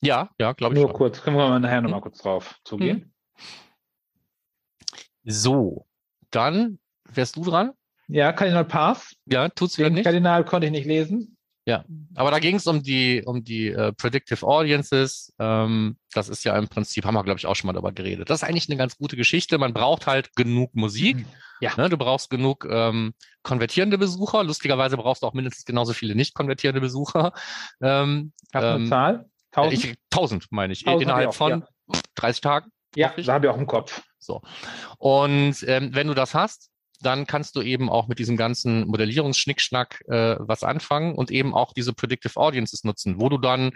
Ja, ja, glaube ich. Nur schon. kurz, können wir mal nachher hm. nochmal kurz drauf zugehen. Hm. So, dann wärst du dran. Ja, Kardinal Path. Ja, tut's wieder nicht. Kardinal konnte ich nicht lesen. Ja, aber da ging es um die um die äh, Predictive Audiences. Ähm, das ist ja im Prinzip, haben wir glaube ich auch schon mal darüber geredet. Das ist eigentlich eine ganz gute Geschichte. Man braucht halt genug Musik. Mhm. Ja. Ne, du brauchst genug ähm, konvertierende Besucher. Lustigerweise brauchst du auch mindestens genauso viele nicht konvertierende Besucher. Ähm, Hast du eine ähm, Zahl? Tausend? Ich, tausend meine ich. Tausend innerhalb auch, von ja. 30 Tagen. Ja, da habe ich auch im Kopf. So. Und ähm, wenn du das hast, dann kannst du eben auch mit diesem ganzen Modellierungsschnickschnack äh, was anfangen und eben auch diese Predictive Audiences nutzen, wo du dann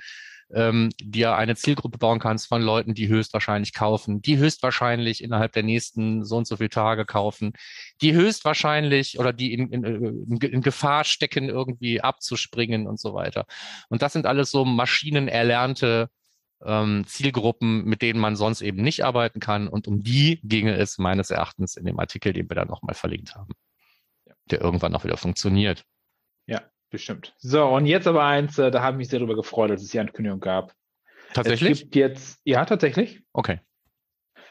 ähm, dir eine Zielgruppe bauen kannst von Leuten, die höchstwahrscheinlich kaufen, die höchstwahrscheinlich innerhalb der nächsten so und so viele Tage kaufen, die höchstwahrscheinlich oder die in, in, in, in Gefahr stecken, irgendwie abzuspringen und so weiter. Und das sind alles so maschinenerlernte ähm, Zielgruppen, mit denen man sonst eben nicht arbeiten kann. Und um die ginge es meines Erachtens in dem Artikel, den wir da nochmal verlinkt haben, ja. der irgendwann auch wieder funktioniert. Ja, bestimmt. So, und jetzt aber eins, äh, da habe ich mich sehr darüber gefreut, dass es die Ankündigung gab. Tatsächlich? Es gibt jetzt, ja, tatsächlich. Okay.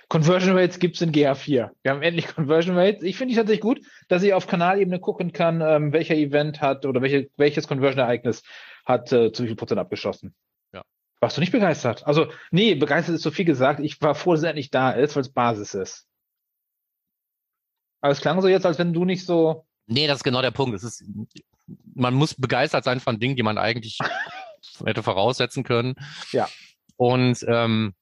Conversion Rates gibt es in GA4. Wir haben endlich Conversion Rates. Ich finde ich tatsächlich gut, dass ich auf Kanalebene gucken kann, ähm, welcher Event hat oder welche, welches Conversion-Ereignis hat äh, zu wie viel Prozent abgeschossen. Warst du nicht begeistert? Also, nee, begeistert ist so viel gesagt. Ich war froh, dass er endlich da ist, weil es Basis ist. Aber es klang so jetzt, als wenn du nicht so. Nee, das ist genau der Punkt. Es ist, man muss begeistert sein von Dingen, die man eigentlich hätte voraussetzen können. Ja. Und ähm,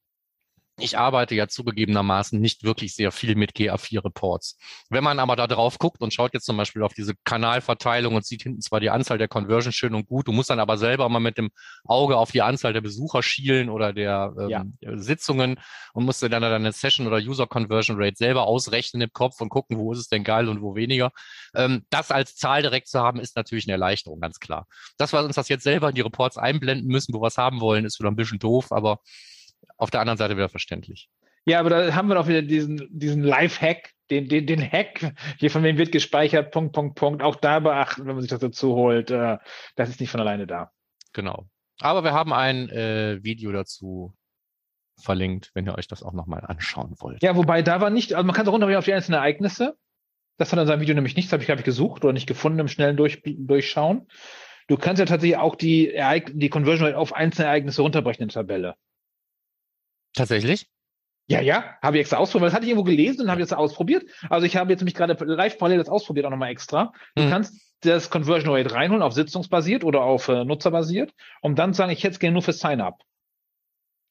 ich arbeite ja zugegebenermaßen nicht wirklich sehr viel mit GA4-Reports. Wenn man aber da drauf guckt und schaut jetzt zum Beispiel auf diese Kanalverteilung und sieht hinten zwar die Anzahl der Conversion schön und gut, du musst dann aber selber mal mit dem Auge auf die Anzahl der Besucher schielen oder der ähm, ja. Sitzungen und musst dir dann deine Session oder User Conversion Rate selber ausrechnen im Kopf und gucken, wo ist es denn geil und wo weniger. Ähm, das als Zahl direkt zu haben, ist natürlich eine Erleichterung, ganz klar. Das, was uns das jetzt selber in die Reports einblenden müssen, wo wir es haben wollen, ist wieder ein bisschen doof, aber auf der anderen Seite wieder verständlich. Ja, aber da haben wir doch wieder diesen, diesen Live-Hack, den, den, den Hack, hier von wem wird gespeichert, Punkt, Punkt, Punkt. Auch da beachten, wenn man sich das dazu holt, äh, das ist nicht von alleine da. Genau. Aber wir haben ein äh, Video dazu verlinkt, wenn ihr euch das auch nochmal anschauen wollt. Ja, wobei da war nicht, also man kann so runterbringen auf die einzelnen Ereignisse. Das hat in seinem Video nämlich nichts, habe ich, glaube ich, gesucht oder nicht gefunden im schnellen Durch, Durchschauen. Du kannst ja tatsächlich auch die, die Conversion Rate auf einzelne Ereignisse runterbrechen in der Tabelle. Tatsächlich? Ja, ja, habe ich extra ausprobiert, das hatte ich irgendwo gelesen und habe jetzt ausprobiert. Also ich habe jetzt nämlich gerade live parallel das ausprobiert, auch nochmal extra. Du mhm. kannst das Conversion Rate reinholen auf sitzungsbasiert oder auf äh, nutzerbasiert, um dann zu sagen, ich hätte es gerne nur für Sign-up.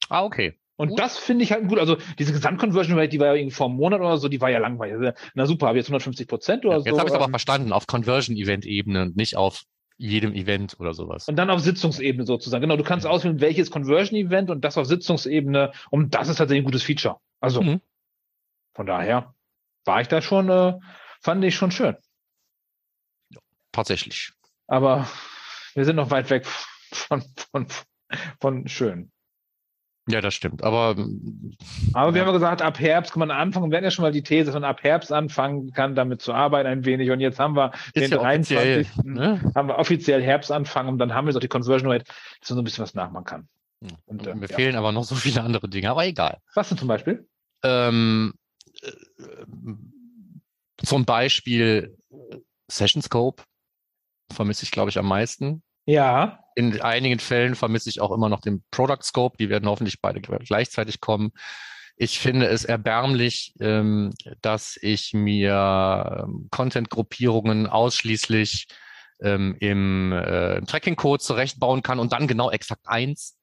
Ah, okay. Und gut. das finde ich halt gut. Also diese Gesamtconversion Rate, die war ja irgendwie vor einem Monat oder so, die war ja langweilig. Na super, habe jetzt 150 Prozent oder ja, jetzt so. Jetzt habe ich es aber verstanden, auf Conversion-Event-Ebene und nicht auf jedem Event oder sowas. Und dann auf Sitzungsebene sozusagen. Genau, du kannst auswählen, welches Conversion-Event und das auf Sitzungsebene. Und das ist tatsächlich ein gutes Feature. Also mhm. von daher war ich da schon, äh, fand ich schon schön. Ja, tatsächlich. Aber wir sind noch weit weg von, von, von schön. Ja, das stimmt. Aber, aber wir haben ja gesagt, ab Herbst kann man anfangen. Wir hatten ja schon mal die These, dass man ab Herbst anfangen kann, damit zu arbeiten ein wenig. Und jetzt haben wir Ist den ja 23. Ne? haben wir offiziell Herbst anfangen und dann haben wir so die Conversion Rate, dass man so ein bisschen was nachmachen kann. Hm. Und, und mir ja. fehlen aber noch so viele andere Dinge, aber egal. Was denn zum Beispiel? Ähm, äh, zum Beispiel Session Scope vermisse ich, glaube ich, am meisten. Ja. In einigen Fällen vermisse ich auch immer noch den Product Scope. Die werden hoffentlich beide gleichzeitig kommen. Ich finde es erbärmlich, ähm, dass ich mir ähm, Content-Gruppierungen ausschließlich ähm, im, äh, im Tracking-Code zurechtbauen kann und dann genau exakt eins.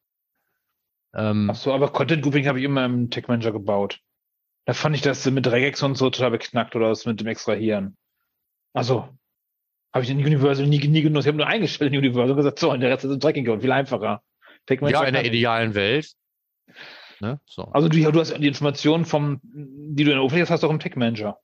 Ach so, aber Content-Grouping habe ich immer im Tech Manager gebaut. Da fand ich das mit Regex und so total beknackt oder das mit dem Extrahieren. Also, habe ich in Universal nie, nie genutzt. Ich habe nur eingestellt in Universal und gesagt, so, und der Rest ist im Tracking Code, viel einfacher. ja, in der idealen Welt. Ne? So. Also du, du hast die Informationen vom, die du in der Oberfläche hast, hast du auch im Tech Manager.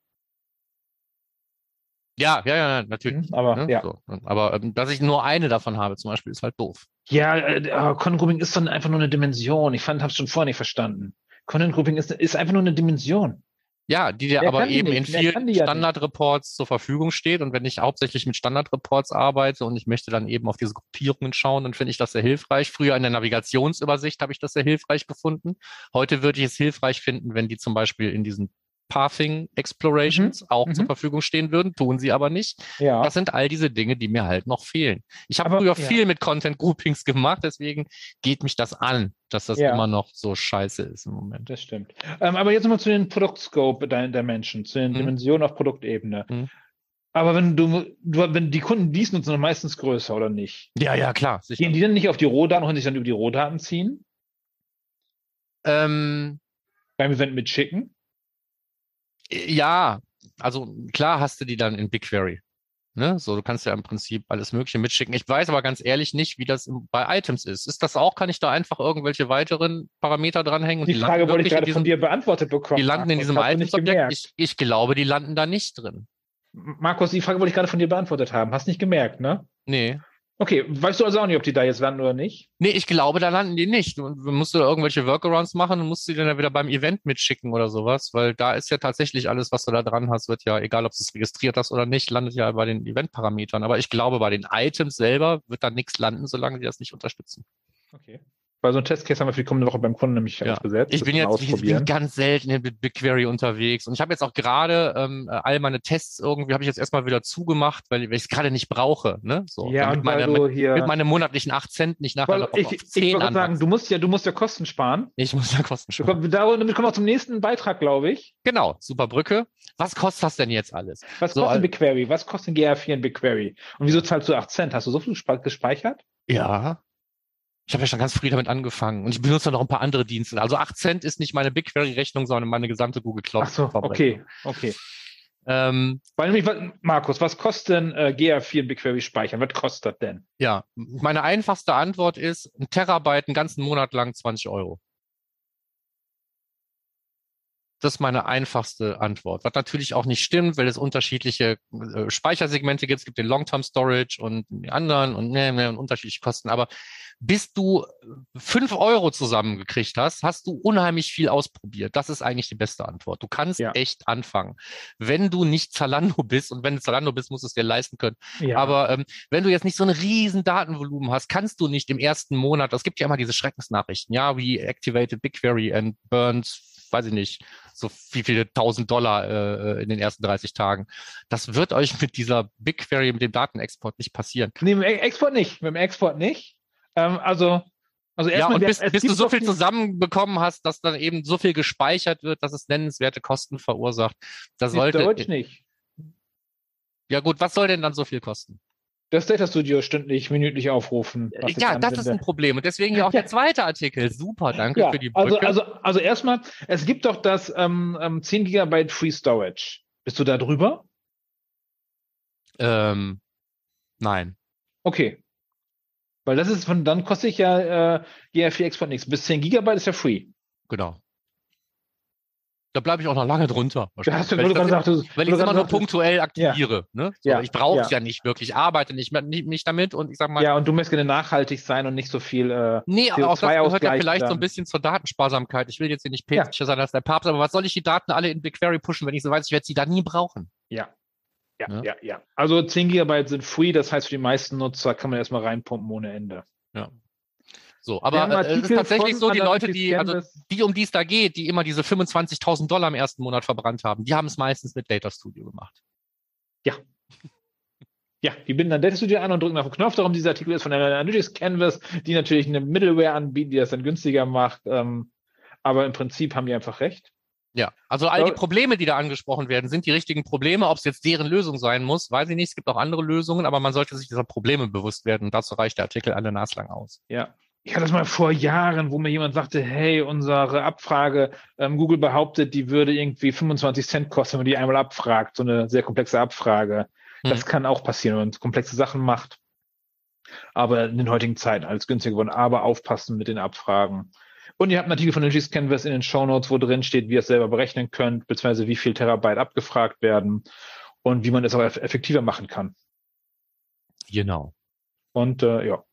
Ja, ja, ja, natürlich. Mhm, aber ne? ja. So. Aber ähm, dass ich nur eine davon habe, zum Beispiel, ist halt doof. Ja, äh, Content Grouping ist dann einfach nur eine Dimension. Ich fand, habe es schon vorher nicht verstanden. Content Grouping ist, ist einfach nur eine Dimension. Ja, die dir aber eben in vielen Standardreports zur Verfügung steht. Und wenn ich hauptsächlich mit Standardreports arbeite und ich möchte dann eben auf diese Gruppierungen schauen, dann finde ich das sehr hilfreich. Früher in der Navigationsübersicht habe ich das sehr hilfreich gefunden. Heute würde ich es hilfreich finden, wenn die zum Beispiel in diesen Pathing Explorations mhm. auch mhm. zur Verfügung stehen würden, tun sie aber nicht. Ja. Das sind all diese Dinge, die mir halt noch fehlen. Ich habe früher ja. viel mit Content Groupings gemacht, deswegen geht mich das an, dass das ja. immer noch so scheiße ist im Moment. Das stimmt. Ähm, aber jetzt nochmal zu den Produktscope der, der Menschen, zu den mhm. Dimensionen auf Produktebene. Mhm. Aber wenn du, du, wenn die Kunden dies nutzen, dann meistens größer oder nicht? Ja, ja, klar. Sicher. Gehen die dann nicht auf die Rohdaten und sich dann über die Rohdaten ziehen? Ähm, Beim Event mit schicken? Ja, also klar hast du die dann in BigQuery. Ne? So, du kannst ja im Prinzip alles Mögliche mitschicken. Ich weiß aber ganz ehrlich nicht, wie das bei Items ist. Ist das auch? Kann ich da einfach irgendwelche weiteren Parameter dranhängen? die, die Frage wollte ich gerade diesem, von dir beantwortet bekommen. Die landen in diesem Items-Objekt. Ich, ich glaube, die landen da nicht drin. Markus, die Frage wollte ich gerade von dir beantwortet haben. Hast nicht gemerkt, ne? Nee. Okay, weißt du also auch nicht, ob die da jetzt landen oder nicht? Nee, ich glaube, da landen die nicht. Du, musst du da irgendwelche Workarounds machen und musst sie dann ja wieder beim Event mitschicken oder sowas, weil da ist ja tatsächlich alles, was du da dran hast, wird ja, egal ob du es registriert hast oder nicht, landet ja bei den Event-Parametern. Aber ich glaube, bei den Items selber wird da nichts landen, solange die das nicht unterstützen. Okay. Weil so ein Testcase haben wir für die kommende Woche beim Kunden nämlich ja. gesetzt. Ich bin jetzt ich bin ganz selten in BigQuery unterwegs und ich habe jetzt auch gerade ähm, all meine Tests irgendwie habe ich jetzt erstmal wieder zugemacht, weil, ich es gerade nicht brauche. Ne? So, ja, mit, meine, mit, mit meine monatlichen 8 Cent nicht nachher auf, ich, auf 10 Ich würde sagen, du musst ja, du musst ja Kosten sparen. Ich muss ja Kosten sparen. Damit kommen wir zum nächsten Beitrag, glaube ich. Genau, super Brücke. Was kostet das denn jetzt alles? Was so, kostet BigQuery? Was kostet GR4 in BigQuery? Und wieso zahlst du 8 Cent? Hast du so viel gespeichert? Ja, Ich habe ja schon ganz früh damit angefangen und ich benutze noch ein paar andere Dienste. Also 8 Cent ist nicht meine BigQuery-Rechnung, sondern meine gesamte Google Cloud. Ach so, okay, okay. Ähm, Weil mich, Markus, was kostet denn äh, GA4 BigQuery speichern? Was kostet das denn? Ja, meine einfachste Antwort ist, ein Terabyte einen ganzen Monat lang 20 Euro. Das ist meine einfachste Antwort. Was natürlich auch nicht stimmt, weil es unterschiedliche äh, Speichersegmente gibt. Es gibt den Long-Term Storage und die anderen und, ne, ne, und unterschiedliche Kosten. Aber bis du fünf Euro zusammengekriegt hast, hast du unheimlich viel ausprobiert. Das ist eigentlich die beste Antwort. Du kannst ja. echt anfangen. Wenn du nicht Zalando bist und wenn du Zalando bist, musst du es dir leisten können. Ja. Aber ähm, wenn du jetzt nicht so ein riesen Datenvolumen hast, kannst du nicht im ersten Monat, es gibt ja immer diese Schreckensnachrichten, ja, wie activated BigQuery and burns weiß ich nicht, so wie viele tausend Dollar äh, in den ersten 30 Tagen. Das wird euch mit dieser BigQuery, mit dem Datenexport nicht passieren. Nee, mit dem Export nicht. Mit dem Export nicht. Ähm, also, also erstmal. Ja, und bis, bis du so viel zusammenbekommen hast, dass dann eben so viel gespeichert wird, dass es nennenswerte Kosten verursacht. Das sollte. Deutsch nicht. Ja, gut, was soll denn dann so viel kosten? Das Data Studio stündlich, minütlich aufrufen. Ja, das ist ein Problem. Und deswegen ja auch der zweite Artikel. Super, danke ja, für die also, Brücke. Also, also, also erstmal, es gibt doch das ähm, 10 ähm, Gigabyte Free Storage. Bist du da drüber? Ähm, nein. Okay. Weil das ist von, dann kostet ich ja äh, GR4 Export nichts. Bis 10 Gigabyte ist ja free. Genau. Da bleibe ich auch noch lange drunter. Ja, hast du, weil ich, gesagt, du, weil ich es immer nur punktuell aktiviere. Ja. Ne? So, ja. Ich brauche es ja. ja. nicht wirklich, arbeite nicht, nicht, nicht, damit und ich sag mal. Ja, und du möchtest gerne nachhaltig sein und nicht so viel. Äh, nee, auch das gehört ja vielleicht dann. so ein bisschen zur Datensparsamkeit. Ich will jetzt hier nicht päpstlicher sein als der Papst, aber was soll ich die Daten alle in BigQuery pushen, wenn ich so weiß, ich werde sie da nie brauchen? Ja. Ja, ja, ja, ja. Also 10 Gigabyte sind free, das heißt für die meisten Nutzer kann man erstmal reinpumpen ohne Ende. Ja. So, aber es ist tatsächlich so, die Leute, die, also die, um die es da geht, die immer diese 25.000 Dollar im ersten Monat verbrannt haben, die haben es meistens mit Data Studio gemacht. Ja. Ja, die binden dann Data Studio an und drücken auf den Knopf. Darum dieser Artikel ist von der Analytics Canvas, die natürlich eine Middleware anbieten, die das dann günstiger macht. Ähm, aber im Prinzip haben die einfach recht. Ja, also all die Probleme, die da angesprochen werden, sind die richtigen Probleme. Ob es jetzt deren Lösung sein muss, weiß ich nicht. Es gibt auch andere Lösungen, aber man sollte sich dieser Probleme bewusst werden. Und dazu reicht der Artikel alle naslang aus. Ja, ich hatte das mal vor Jahren, wo mir jemand sagte, hey, unsere Abfrage, ähm, Google behauptet, die würde irgendwie 25 Cent kosten, wenn man die einmal abfragt, so eine sehr komplexe Abfrage. Hm. Das kann auch passieren, wenn man komplexe Sachen macht. Aber in den heutigen Zeiten alles günstiger geworden. Aber aufpassen mit den Abfragen. Und ihr habt einen Artikel von Energies Canvas in den Show Notes, wo drin steht, wie ihr es selber berechnen könnt, beziehungsweise wie viel Terabyte abgefragt werden und wie man es auch effektiver machen kann. Genau. Und äh, ja,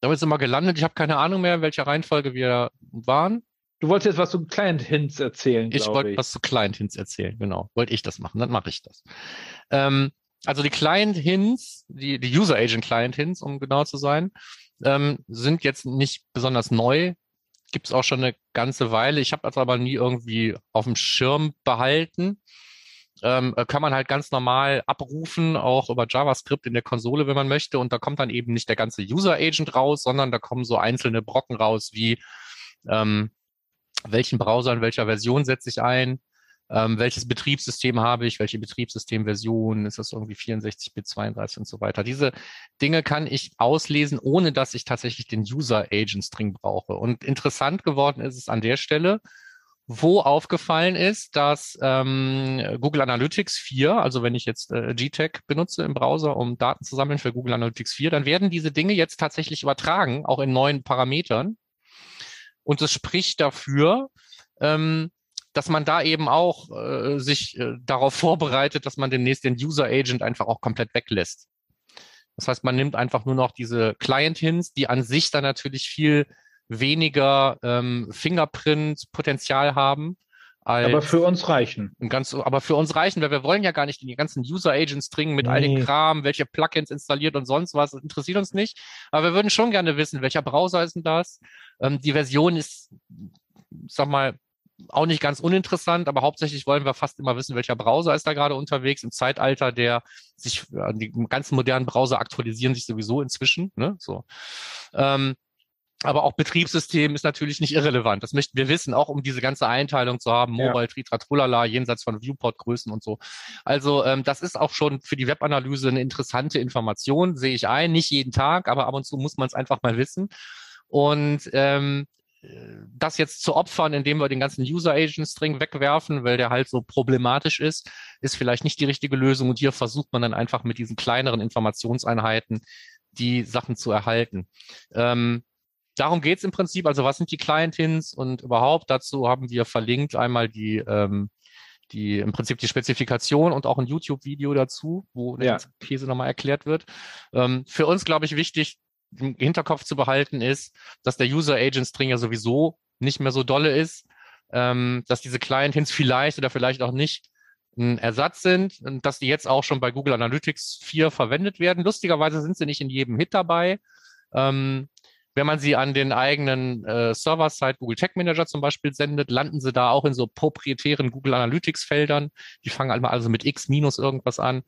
damit sind wir gelandet. Ich habe keine Ahnung mehr, in welcher Reihenfolge wir waren. Du wolltest jetzt was zu Client-Hints erzählen, Ich wollte was zu Client-Hints erzählen, genau. Wollte ich das machen, dann mache ich das. Ähm, also die Client-Hints, die, die User-Agent-Client-Hints, um genau zu sein, ähm, sind jetzt nicht besonders neu. Gibt es auch schon eine ganze Weile. Ich habe das aber nie irgendwie auf dem Schirm behalten ähm, äh, kann man halt ganz normal abrufen, auch über JavaScript in der Konsole, wenn man möchte. Und da kommt dann eben nicht der ganze User Agent raus, sondern da kommen so einzelne Brocken raus, wie ähm, welchen Browser in welcher Version setze ich ein, ähm, welches Betriebssystem habe ich, welche Betriebssystemversion, ist das irgendwie 64-Bit, 32 und so weiter. Diese Dinge kann ich auslesen, ohne dass ich tatsächlich den User Agent String brauche. Und interessant geworden ist es an der Stelle, wo aufgefallen ist, dass ähm, Google Analytics 4, also wenn ich jetzt äh, GTEC benutze im Browser, um Daten zu sammeln für Google Analytics 4, dann werden diese Dinge jetzt tatsächlich übertragen, auch in neuen Parametern. Und es spricht dafür, ähm, dass man da eben auch äh, sich äh, darauf vorbereitet, dass man demnächst den User Agent einfach auch komplett weglässt. Das heißt, man nimmt einfach nur noch diese Client-Hints, die an sich dann natürlich viel weniger ähm, Fingerprint-Potenzial haben. aber für uns reichen. Ganz, aber für uns reichen, weil wir wollen ja gar nicht die ganzen User Agents dringen mit nee. all den Kram, welche Plugins installiert und sonst was. Das interessiert uns nicht. Aber wir würden schon gerne wissen, welcher Browser ist denn das? Ähm, die Version ist, sag mal, auch nicht ganz uninteressant, aber hauptsächlich wollen wir fast immer wissen, welcher Browser ist da gerade unterwegs im Zeitalter, der sich, die ganzen modernen Browser aktualisieren sich sowieso inzwischen. Ne? So. Ähm, aber auch Betriebssystem ist natürlich nicht irrelevant. Das möchten wir wissen, auch um diese ganze Einteilung zu haben, Mobile, ja. Tritratrulala, jenseits von Viewport-Größen und so. Also ähm, das ist auch schon für die Webanalyse eine interessante Information, sehe ich ein. Nicht jeden Tag, aber ab und zu muss man es einfach mal wissen. Und ähm, das jetzt zu opfern, indem wir den ganzen User Agent String wegwerfen, weil der halt so problematisch ist, ist vielleicht nicht die richtige Lösung. Und hier versucht man dann einfach mit diesen kleineren Informationseinheiten die Sachen zu erhalten. Ähm, darum geht's im Prinzip. Also was sind die Client-Hints und überhaupt dazu haben wir verlinkt einmal die, ähm, die im Prinzip die Spezifikation und auch ein YouTube-Video dazu, wo der ja. Käse nochmal erklärt wird. Ähm, für uns, glaube ich, wichtig, im Hinterkopf zu behalten ist, dass der User Agent String ja sowieso nicht mehr so dolle ist, ähm, dass diese Client-Hints vielleicht oder vielleicht auch nicht ein Ersatz sind und dass die jetzt auch schon bei Google Analytics 4 verwendet werden. Lustigerweise sind sie nicht in jedem Hit dabei. Ähm, wenn man sie an den eigenen äh, Server-Side Google Tag Manager zum Beispiel sendet, landen sie da auch in so proprietären Google Analytics-Feldern. Die fangen halt also mit X minus irgendwas an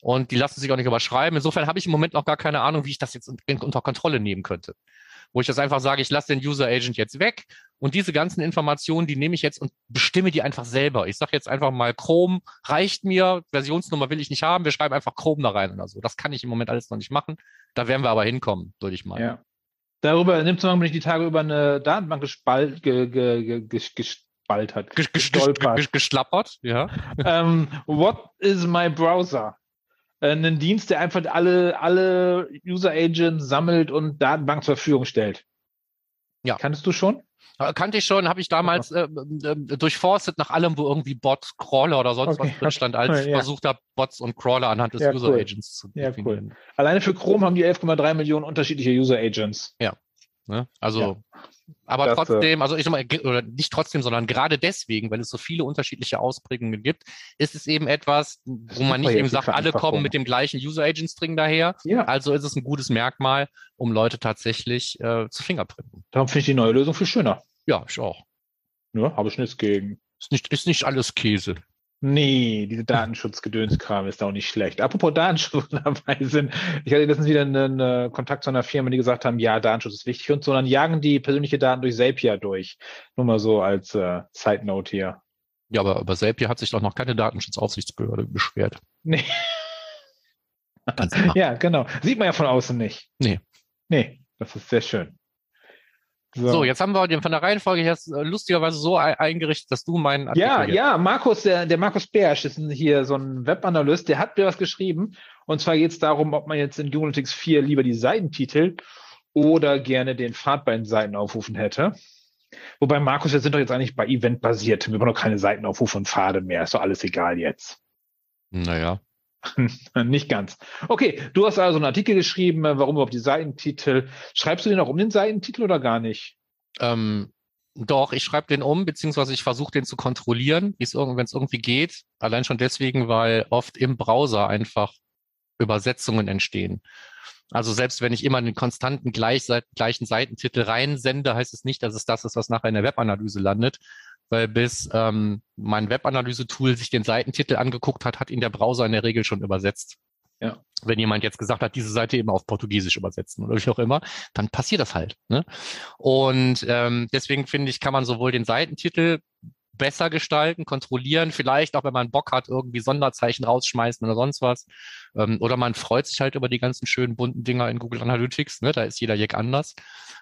und die lassen sich auch nicht überschreiben. Insofern habe ich im Moment noch gar keine Ahnung, wie ich das jetzt unter Kontrolle nehmen könnte. Wo ich das einfach sage, ich lasse den User Agent jetzt weg und diese ganzen Informationen, die nehme ich jetzt und bestimme die einfach selber. Ich sage jetzt einfach mal, Chrome reicht mir, Versionsnummer will ich nicht haben, wir schreiben einfach Chrome da rein oder so. Das kann ich im Moment alles noch nicht machen. Da werden wir aber hinkommen, würde ich mal. Ja. Darüber nimmt zum Beispiel die Tage über eine Datenbank gespalt, ge, ge, ge, gespalt hat. Gestolpert. Geschlappert, ja. um, what is my browser? Äh, einen Dienst, der einfach alle, alle User Agents sammelt und Datenbank zur Verfügung stellt. Ja. Kanntest du schon? Äh, kannte ich schon, habe ich damals äh, äh, durchforstet nach allem, wo irgendwie Bot, Crawler oder sonst okay. was drin stand, als ich ja. versucht habe, Bots und Crawler anhand des ja, User cool. Agents zu definieren. Ja, cool. Alleine für Chrome haben die 11,3 Millionen unterschiedliche User Agents. Ja. Ne? Also, ja. aber das, äh, trotzdem, also ich sag mal, oder nicht trotzdem, sondern gerade deswegen, weil es so viele unterschiedliche Ausprägungen gibt, ist es eben etwas, wo man nicht eben sagt, alle kommen mit dem gleichen User Agent String daher. Ja. Also ist es ein gutes Merkmal, um Leute tatsächlich äh, zu fingerprinten. Darum finde ich die neue Lösung viel schöner. Ja, ich auch. Ja, habe ich nichts gegen. Ist nicht, ist nicht alles Käse. Nee, diese Datenschutzgedönskram ist auch nicht schlecht. Apropos Datenschutz dabei sind, ich hatte letztens wieder einen, einen Kontakt zu einer Firma, die gesagt haben, ja, Datenschutz ist wichtig und so, dann jagen die persönliche Daten durch Zapier durch. Nur mal so als äh, Side Note hier. Ja, aber über Zapier hat sich doch noch keine Datenschutzaufsichtsbehörde beschwert. Nee. ja, genau. Sieht man ja von außen nicht. Nee. Nee, das ist sehr schön. So. so. jetzt haben wir den von der Reihenfolge jetzt äh, lustigerweise so eingerichtet, dass du meinen Artikel Ja, ja, Markus, der, der Markus Bersch ist hier so ein Webanalyst, der hat mir was geschrieben. Und zwar geht es darum, ob man jetzt in Unix 4 lieber die Seitentitel oder gerne den Fahrtbein-Seiten aufrufen hätte. Wobei, Markus, wir sind doch jetzt eigentlich bei Event basiert. Wir brauchen doch keine Seitenaufrufe und Pfade mehr. Ist doch alles egal jetzt. Naja. Nicht ganz. Okay, du hast also einen Artikel geschrieben, äh, warum überhaupt die Seitentitel. Schreibst du den auch um den Seitentitel oder gar nicht? Ähm, doch, ich schreibe den um, beziehungsweise ich versuche den zu kontrollieren, wenn es irgendwie geht. Allein schon deswegen, weil oft im Browser einfach Übersetzungen entstehen. Also selbst wenn ich immer den konstanten gleichen Seitentitel reinsende, heißt es nicht, dass es das ist, was nachher in der Webanalyse landet, weil bis ähm, mein Webanalyse-Tool sich den Seitentitel angeguckt hat, hat ihn der Browser in der Regel schon übersetzt. Ja. Wenn jemand jetzt gesagt hat, diese Seite eben auf Portugiesisch übersetzen oder wie auch immer, dann passiert das halt. Ne? Und ähm, deswegen finde ich, kann man sowohl den Seitentitel besser gestalten, kontrollieren, vielleicht auch, wenn man Bock hat, irgendwie Sonderzeichen rausschmeißen oder sonst was. Ähm, oder man freut sich halt über die ganzen schönen bunten Dinger in Google Analytics, ne? da ist jeder Jack anders.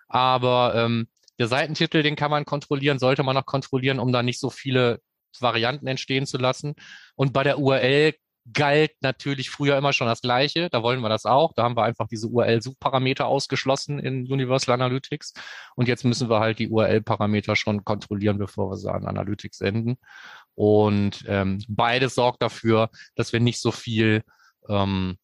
Aber ähm, der Seitentitel, den kann man kontrollieren, sollte man auch kontrollieren, um da nicht so viele Varianten entstehen zu lassen. Und bei der URL galt natürlich früher immer schon das Gleiche. Da wollen wir das auch. Da haben wir einfach diese URL-Suchparameter ausgeschlossen in Universal Analytics. Und jetzt müssen wir halt die URL-Parameter schon kontrollieren, bevor wir sie an Analytics senden. Und ähm, beides sorgt dafür, dass wir nicht so viel ähm,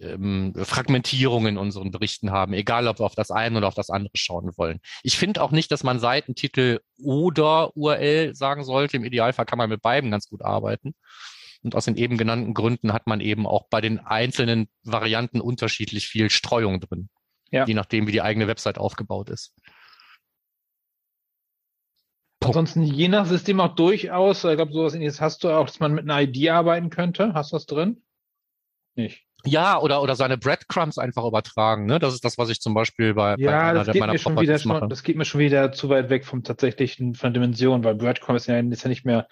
ähm, Fragmentierung in unseren Berichten haben, egal ob wir auf das eine oder auf das andere schauen wollen. Ich finde auch nicht, dass man Seitentitel oder URL sagen sollte. Im Idealfall kann man mit beiden ganz gut arbeiten. Und aus den eben genannten Gründen hat man eben auch bei den einzelnen Varianten unterschiedlich viel Streuung drin. Ja. Je nachdem, wie die eigene Website aufgebaut ist. Ansonsten je nach System auch durchaus, ich glaube, sowas ähnliches hast du auch, dass man mit einer ID arbeiten könnte. Hast du das drin? Nicht. Ja, oder, oder seine Breadcrumbs einfach übertragen. Ne? Das ist das, was ich zum Beispiel bei, ja, bei einer das meiner schon wieder schon, Das geht mir schon wieder zu weit weg vom tatsächlichen, von der Dimension, weil Breadcrumbs ist ja, ist ja nicht mehr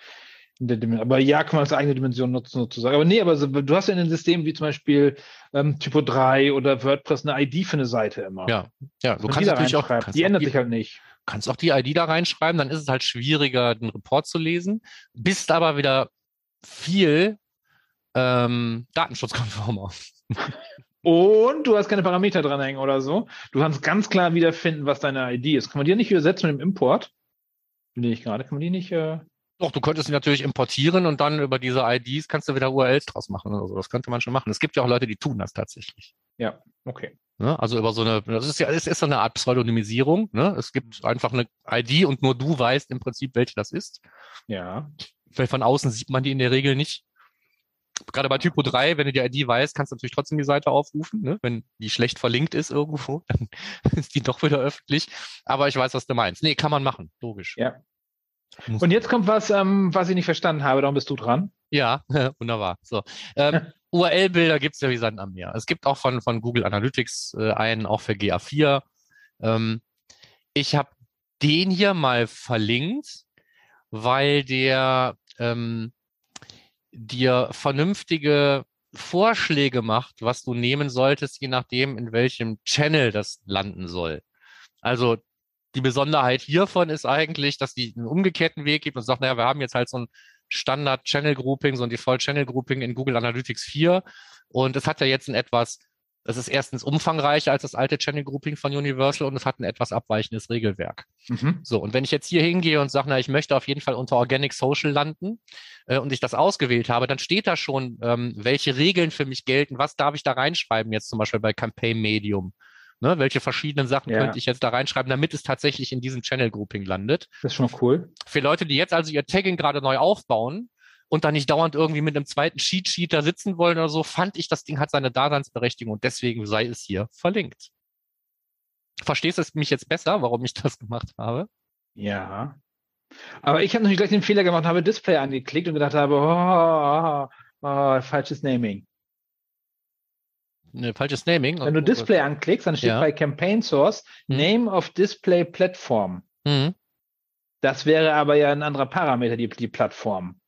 in der Dimension. Aber ja, kann man als eigene Dimension nutzen sozusagen. Aber nee, aber so, du hast ja in den Systemen wie zum Beispiel ähm, Typo 3 oder WordPress eine ID für eine Seite immer. Ja, ja, du kannst natürlich auch, kannst die ändert die, sich halt nicht. Kannst auch die ID da reinschreiben, dann ist es halt schwieriger, den Report zu lesen, bist aber wieder viel ähm, datenschutzkonformer. Und du hast keine Parameter dranhängen oder so. Du kannst ganz klar wiederfinden, was deine ID ist. Kann man die nicht übersetzen mit dem Import? Bin ich gerade, kann man die nicht. Äh doch, du könntest sie natürlich importieren und dann über diese IDs kannst du wieder URLs draus machen oder so. Das könnte man schon machen. Es gibt ja auch Leute, die tun das tatsächlich. Ja, okay. Ne? Also über so eine, das ist ja, es ist so eine Art Pseudonymisierung. Ne? Es gibt einfach eine ID und nur du weißt im Prinzip, welche das ist. Ja. Weil von außen sieht man die in der Regel nicht. Gerade bei Typo 3, wenn du die ID weißt, kannst du natürlich trotzdem die Seite aufrufen. Ne? Wenn die schlecht verlinkt ist irgendwo, dann ist die doch wieder öffentlich. Aber ich weiß, was du meinst. Nee, kann man machen. Logisch. Ja. Und jetzt kommt was, ähm, was ich nicht verstanden habe, darum bist du dran. Ja, wunderbar. So. Ähm, URL-Bilder gibt es ja wie Sand am Meer. Es gibt auch von, von Google Analytics äh, einen, auch für GA4. Ähm, ich habe den hier mal verlinkt, weil der ähm, dir vernünftige Vorschläge macht, was du nehmen solltest, je nachdem, in welchem Channel das landen soll. Also die Besonderheit hiervon ist eigentlich, dass die einen umgekehrten Weg gibt und sagt, naja, wir haben jetzt halt so ein Standard Channel Grouping, so ein Default Channel Grouping in Google Analytics 4 und es hat ja jetzt ein etwas, es ist erstens umfangreicher als das alte Channel Grouping von Universal und es hat ein etwas abweichendes Regelwerk. Mhm. So, und wenn ich jetzt hier hingehe und sage, na, ich möchte auf jeden Fall unter Organic Social landen äh, und ich das ausgewählt habe, dann steht da schon, ähm, welche Regeln für mich gelten, was darf ich da reinschreiben, jetzt zum Beispiel bei Campaign Medium. Ne, welche verschiedenen Sachen ja. könnte ich jetzt da reinschreiben, damit es tatsächlich in diesem Channel Grouping landet. Das ist schon cool. Für Leute, die jetzt also ihr Tagging gerade neu aufbauen und dann nicht dauernd irgendwie mit einem zweiten Cheat Sheet da sitzen wollen oder so, fand ich, das Ding hat seine Daseinsberechtigung und deswegen sei es hier verlinkt. Verstehst du mich jetzt besser, warum ich das gemacht habe? Ja. Aber ich habe natürlich gleich den Fehler gemacht, habe Display angeklickt und gedacht habe, oh, oh, oh, falsches Naming. Ne, falsches Naming. Wenn du Display anklickst, dann steht ja. bei Campaign Source hm. Name of Display Platform. Hm. Das wäre aber ja ein anderer Parameter, die, die Plattform.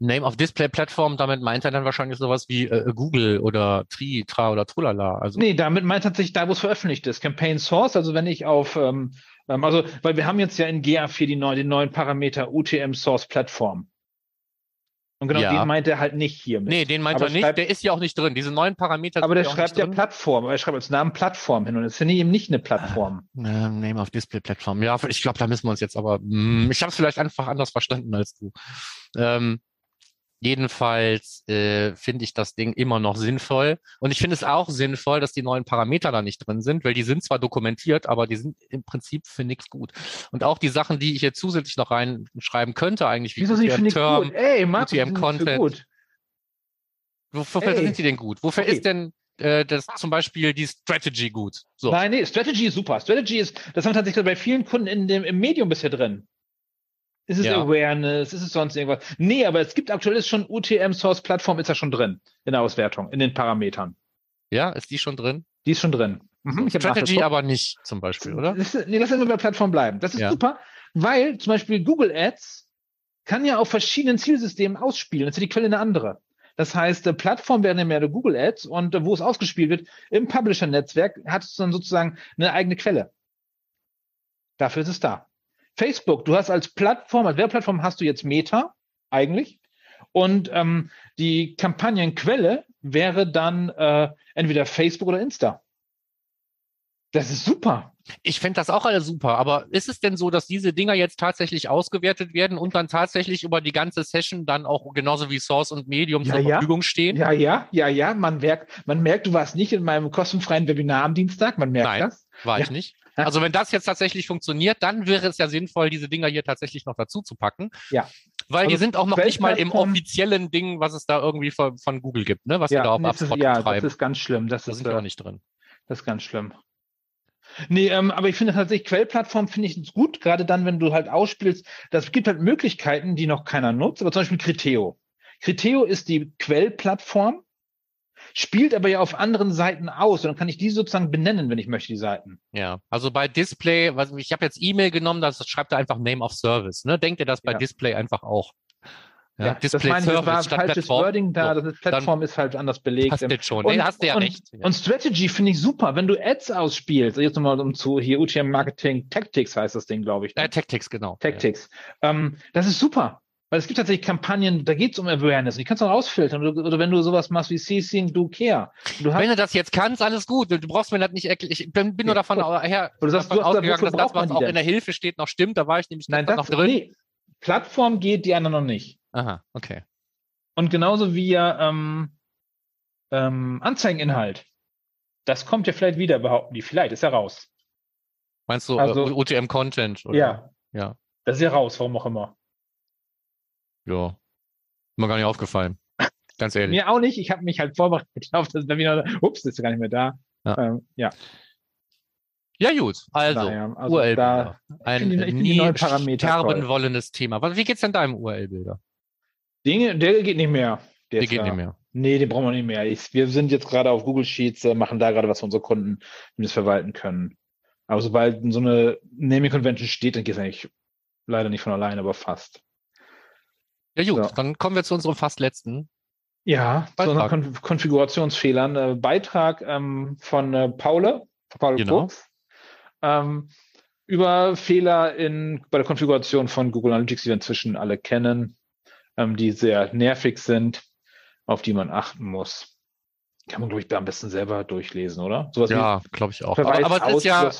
Name of Display Platform, damit meint er dann wahrscheinlich sowas wie äh, Google oder Tri, Tra oder Trulala. Also. Nee, damit meint er tatsächlich da, wo es veröffentlicht ist. Campaign Source, also wenn ich auf, ähm, ähm also, weil wir haben jetzt ja in GA4 die neuen, den neuen Parameter UTM Source Platform. Und genau ja. den meint er halt nicht hier mit. Nee, den meint aber er nicht. Schreibt, der ist ja auch nicht drin. Diese neuen Parameter. Aber der schreibt ja Plattform. Aber er schreibt als Namen Plattform hin. Und das finde ich eben nicht eine Plattform. Uh, Name of Display Plattform. Ja, ich glaube, da müssen wir uns jetzt aber. Mh, hm, ich habe es vielleicht einfach anders verstanden als du. Ähm, Jedenfalls äh, finde ich das Ding immer noch sinnvoll. Und ich finde es auch sinnvoll, dass die neuen Parameter da nicht drin sind, weil die sind zwar dokumentiert, aber die sind im Prinzip für nichts gut. Und auch die Sachen, die ich jetzt zusätzlich noch reinschreiben könnte, eigentlich wie Wieso UTM Term, gut? Ey, Martin, UTM Content. Gut. Wofür Ey. sind die denn gut? Wofür okay. ist denn äh, das zum Beispiel die Strategy gut? So. Nein, nee, Strategy ist super. Strategy ist, das haben tatsächlich bei vielen Kunden in dem, im Medium bisher drin. Ist es ja. Awareness? Ist es sonst irgendwas? Nee, aber es gibt aktuell ist schon UTM Source Plattform ist ja schon drin in der Auswertung, in den Parametern. Ja, ist die schon drin? Die ist schon drin. Mhm, Strategy aber nicht zum Beispiel, oder? Das, nee, lass uns bei Plattform bleiben. Das ist ja. super, weil zum Beispiel Google Ads kann ja auf verschiedenen Zielsystemen ausspielen. Das ist die Quelle eine andere. Das heißt, der Plattform werden ja mehr der Google Ads und wo es ausgespielt wird, im Publisher-Netzwerk hat es dann sozusagen eine eigene Quelle. Dafür ist es da. Facebook, du hast als Plattform, als Werbeplattform hast du jetzt Meta eigentlich. Und ähm, die Kampagnenquelle wäre dann äh, entweder Facebook oder Insta. Das ist super. Ich fände das auch alles super, aber ist es denn so, dass diese Dinger jetzt tatsächlich ausgewertet werden und dann tatsächlich über die ganze Session dann auch genauso wie Source und Medium ja, zur ja. Verfügung stehen? Ja, ja, ja, ja. Man merkt, man merkt, du warst nicht in meinem kostenfreien Webinar am Dienstag. Man merkt Nein, das. War ja. ich nicht. Also wenn das jetzt tatsächlich funktioniert, dann wäre es ja sinnvoll, diese Dinger hier tatsächlich noch dazu zu packen. Ja. Weil also die sind auch noch nicht mal im offiziellen Ding, was es da irgendwie von, von Google gibt, ne? Was ja, die da auf nee, HubSpot Ja, treiben. das ist ganz schlimm. Das, das ist sind äh, auch nicht drin. Das ist ganz schlimm. Nee, ähm, aber ich finde tatsächlich Quellplattform finde ich gut, gerade dann, wenn du halt ausspielst. Das gibt halt Möglichkeiten, die noch keiner nutzt, aber zum Beispiel Criteo. Criteo ist die Quellplattform spielt aber ja auf anderen Seiten aus. Und dann kann ich die sozusagen benennen, wenn ich möchte, die Seiten. Ja, also bei Display, was, ich habe jetzt E-Mail genommen, das schreibt er einfach Name of Service. Ne? Denkt ihr das bei ja. Display einfach auch? Ja, ja Display das meine ich, das war falsches Plattform. Wording da, so, das ist Plattform ist halt anders belegt. Hast du schon, und, nee, hast du ja und, recht. Und Strategy finde ich super, wenn du Ads ausspielst, jetzt nochmal um zu, hier UTM Marketing Tactics heißt das Ding, glaube ich. Ne? Äh, Tactics, genau. Tactics. Ja. Ähm, das ist super. Weil es gibt tatsächlich Kampagnen, da geht es um Awareness. Die kannst du rausfiltern. Oder, oder, wenn du sowas machst wie CCing, do care. Du wenn du das jetzt kannst, alles gut. Du brauchst mir das nicht erklären. Ich bin, bin nur davon her, du sagst, davon ausgegangen, dass das, was auch in der Hilfe steht, noch stimmt. Da war ich nämlich Nein, das, noch drin. Nee. Plattform geht, die anderen noch nicht. Aha, okay. Und genauso wie ja ähm, ähm, Anzeigeninhalt. Das kommt ja vielleicht wieder, behaupten die. Vielleicht ist ja raus. Meinst du also, uh, UTM-Content? Ja. Ja. Das ist ja raus, warum auch immer. Ja. Mir gar nicht aufgefallen. Ganz ehrlich. Mir auch nicht. Ich habe mich halt vorbereitet auf das dann wieder. Ups, das ist gar nicht mehr da. Ja. Ähm, ja. Ja, gut. Also, naja, also URL -Bilder. Ein die, nie sterben wollendes Thema. Wie geht's denn da im URL-Bilder? Dinge, der geht nicht mehr. Der, der geht da. nicht mehr. Nee, den brauchen wir nicht mehr. Ich, wir sind jetzt gerade auf Google Sheets, äh, machen da gerade was für unsere Kunden, die das verwalten können. Aber sobald so eine Naming Convention steht, dann geht es eigentlich leider nicht von alleine, aber fast. Ja gut, so. dann kommen wir zu unserem fast letzten. Ja, Beitrag. zu unseren Kon Konfigurationsfehlern. Äh, Beitrag ähm, von äh, Paule, Paul genau. Fuchs, ähm, über Fehler in, bei der Konfiguration von Google Analytics, die wir inzwischen alle kennen, ähm, die sehr nervig sind, auf die man achten muss. Kann man, glaube ich, am besten selber durchlesen, oder? Sowas ja, glaube ich auch. Verweis aber, aber ist ja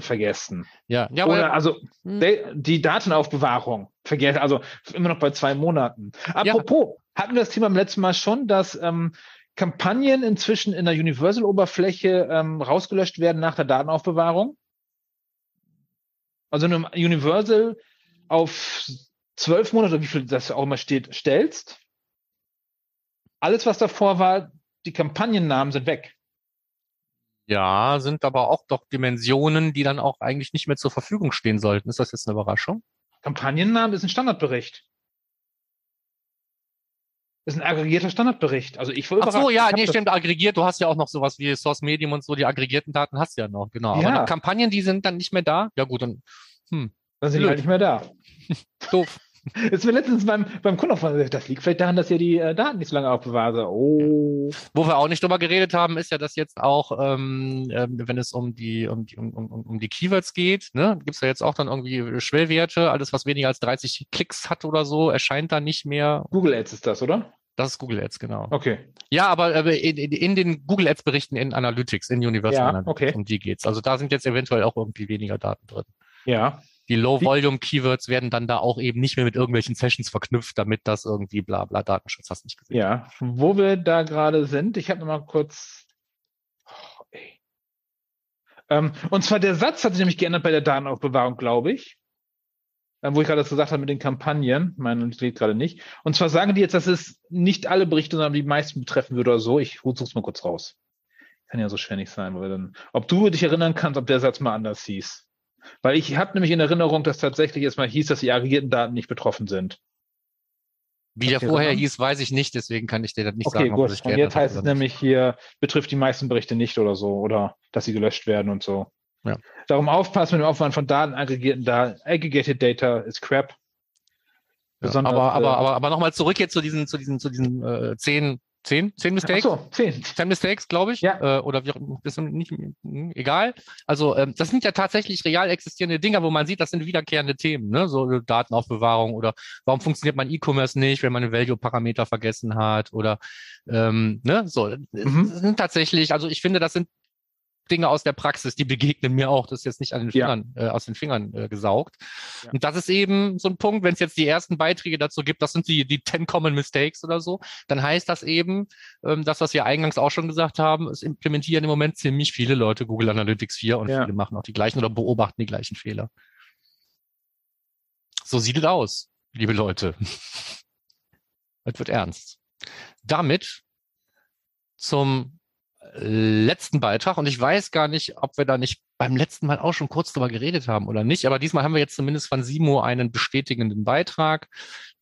vergessen. Ja, ja oder also hm. die, die Datenaufbewahrung vergessen, also immer noch bei zwei Monaten. Apropos, ja. hatten wir das Thema beim letzten Mal schon, dass ähm, Kampagnen inzwischen in der Universal-Oberfläche ähm, rausgelöscht werden nach der Datenaufbewahrung? Also eine Universal auf zwölf Monate, wie viel das auch immer steht, stellst. Alles, was davor war, die Kampagnennamen sind weg. Ja, sind aber auch doch Dimensionen, die dann auch eigentlich nicht mehr zur Verfügung stehen sollten. Ist das jetzt eine Überraschung? Kampagnennamen ist ein Standardbericht. Das ist ein aggregierter Standardbericht. Also ich Ach so, ja, nee, stimmt, aggregiert. Du hast ja auch noch sowas wie Source Medium und so, die aggregierten Daten hast du ja noch, genau. Ja. Aber Kampagnen, die sind dann nicht mehr da. Ja gut, dann, hm. Dann sind die halt nicht mehr da. Doof. Das ist mir letztens beim, beim Kunden aufgefallen, das liegt vielleicht daran, dass ihr die äh, Daten nicht so lange aufbewahrt. Oh. Wo wir auch nicht drüber geredet haben, ist ja, dass jetzt auch, ähm, äh, wenn es um die, um die, um, um, um die Keywords geht, ne, gibt es ja jetzt auch dann irgendwie Schwellwerte, alles, was weniger als 30 Klicks hat oder so, erscheint da nicht mehr. Google Ads ist das, oder? Das ist Google Ads, genau. Okay. Ja, aber äh, in, in, den Google Ads Berichten in Analytics, in Universal ja, Analytics, okay. um die geht's. Also da sind jetzt eventuell auch irgendwie weniger Daten drin. Ja. Die Low-Volume-Keywords werden dann da auch eben nicht mehr mit irgendwelchen Sessions verknüpft, damit das irgendwie bla bla Datenschutz hast nicht gesehen. Ja, wo wir da gerade sind, ich habe noch mal kurz. Oh, ähm, und zwar der Satz hat sich nämlich geändert bei der Datenaufbewahrung, glaube ich. Ähm, wo ich gerade das gesagt habe mit den Kampagnen. Mein geht gerade nicht. Und zwar sagen die jetzt, dass es nicht alle Berichte, sondern die meisten betreffen würde oder so. Ich suche es mal kurz raus. Kann ja so schwer nicht sein, weil dann, ob du dich erinnern kannst, ob der Satz mal anders hieß. Weil ich habe nämlich in Erinnerung, dass tatsächlich erstmal hieß, dass die aggregierten Daten nicht betroffen sind. Wie der vorher hieß, weiß ich nicht, deswegen kann ich dir das nicht okay, sagen. Gut. Und jetzt heißt es nämlich hier, betrifft die meisten Berichte nicht oder so, oder dass sie gelöscht werden und so. Ja. Darum aufpassen mit dem Aufwand von Daten, aggregierten Daten. Aggregated Data ist crap. Ja, aber, aber, aber, aber nochmal zurück jetzt zu diesen, zu diesen, zu diesen äh, zehn Zehn, zehn Mistakes? Ach so, zehn. Zehn Mistakes, glaube ich. Ja. Äh, oder wie auch das nicht hm, egal. Also ähm, das sind ja tatsächlich real existierende Dinge, wo man sieht, das sind wiederkehrende Themen, ne? So Datenaufbewahrung oder warum funktioniert mein E-Commerce nicht, wenn man einen Value-Parameter vergessen hat oder ähm, ne, so. Mhm. Das sind tatsächlich, also ich finde, das sind Dinge aus der Praxis, die begegnen mir auch. Das ist jetzt nicht an den Fingern, ja. äh, aus den Fingern äh, gesaugt. Ja. Und das ist eben so ein Punkt, wenn es jetzt die ersten Beiträge dazu gibt, das sind die, die 10 Common Mistakes oder so, dann heißt das eben, ähm, das, was wir eingangs auch schon gesagt haben, es implementieren im Moment ziemlich viele Leute Google Analytics 4 und ja. viele machen auch die gleichen oder beobachten die gleichen Fehler. So sieht es aus, liebe Leute. Es wird ernst. Damit zum letzten Beitrag. Und ich weiß gar nicht, ob wir da nicht beim letzten Mal auch schon kurz drüber geredet haben oder nicht, aber diesmal haben wir jetzt zumindest von Simo einen bestätigenden Beitrag,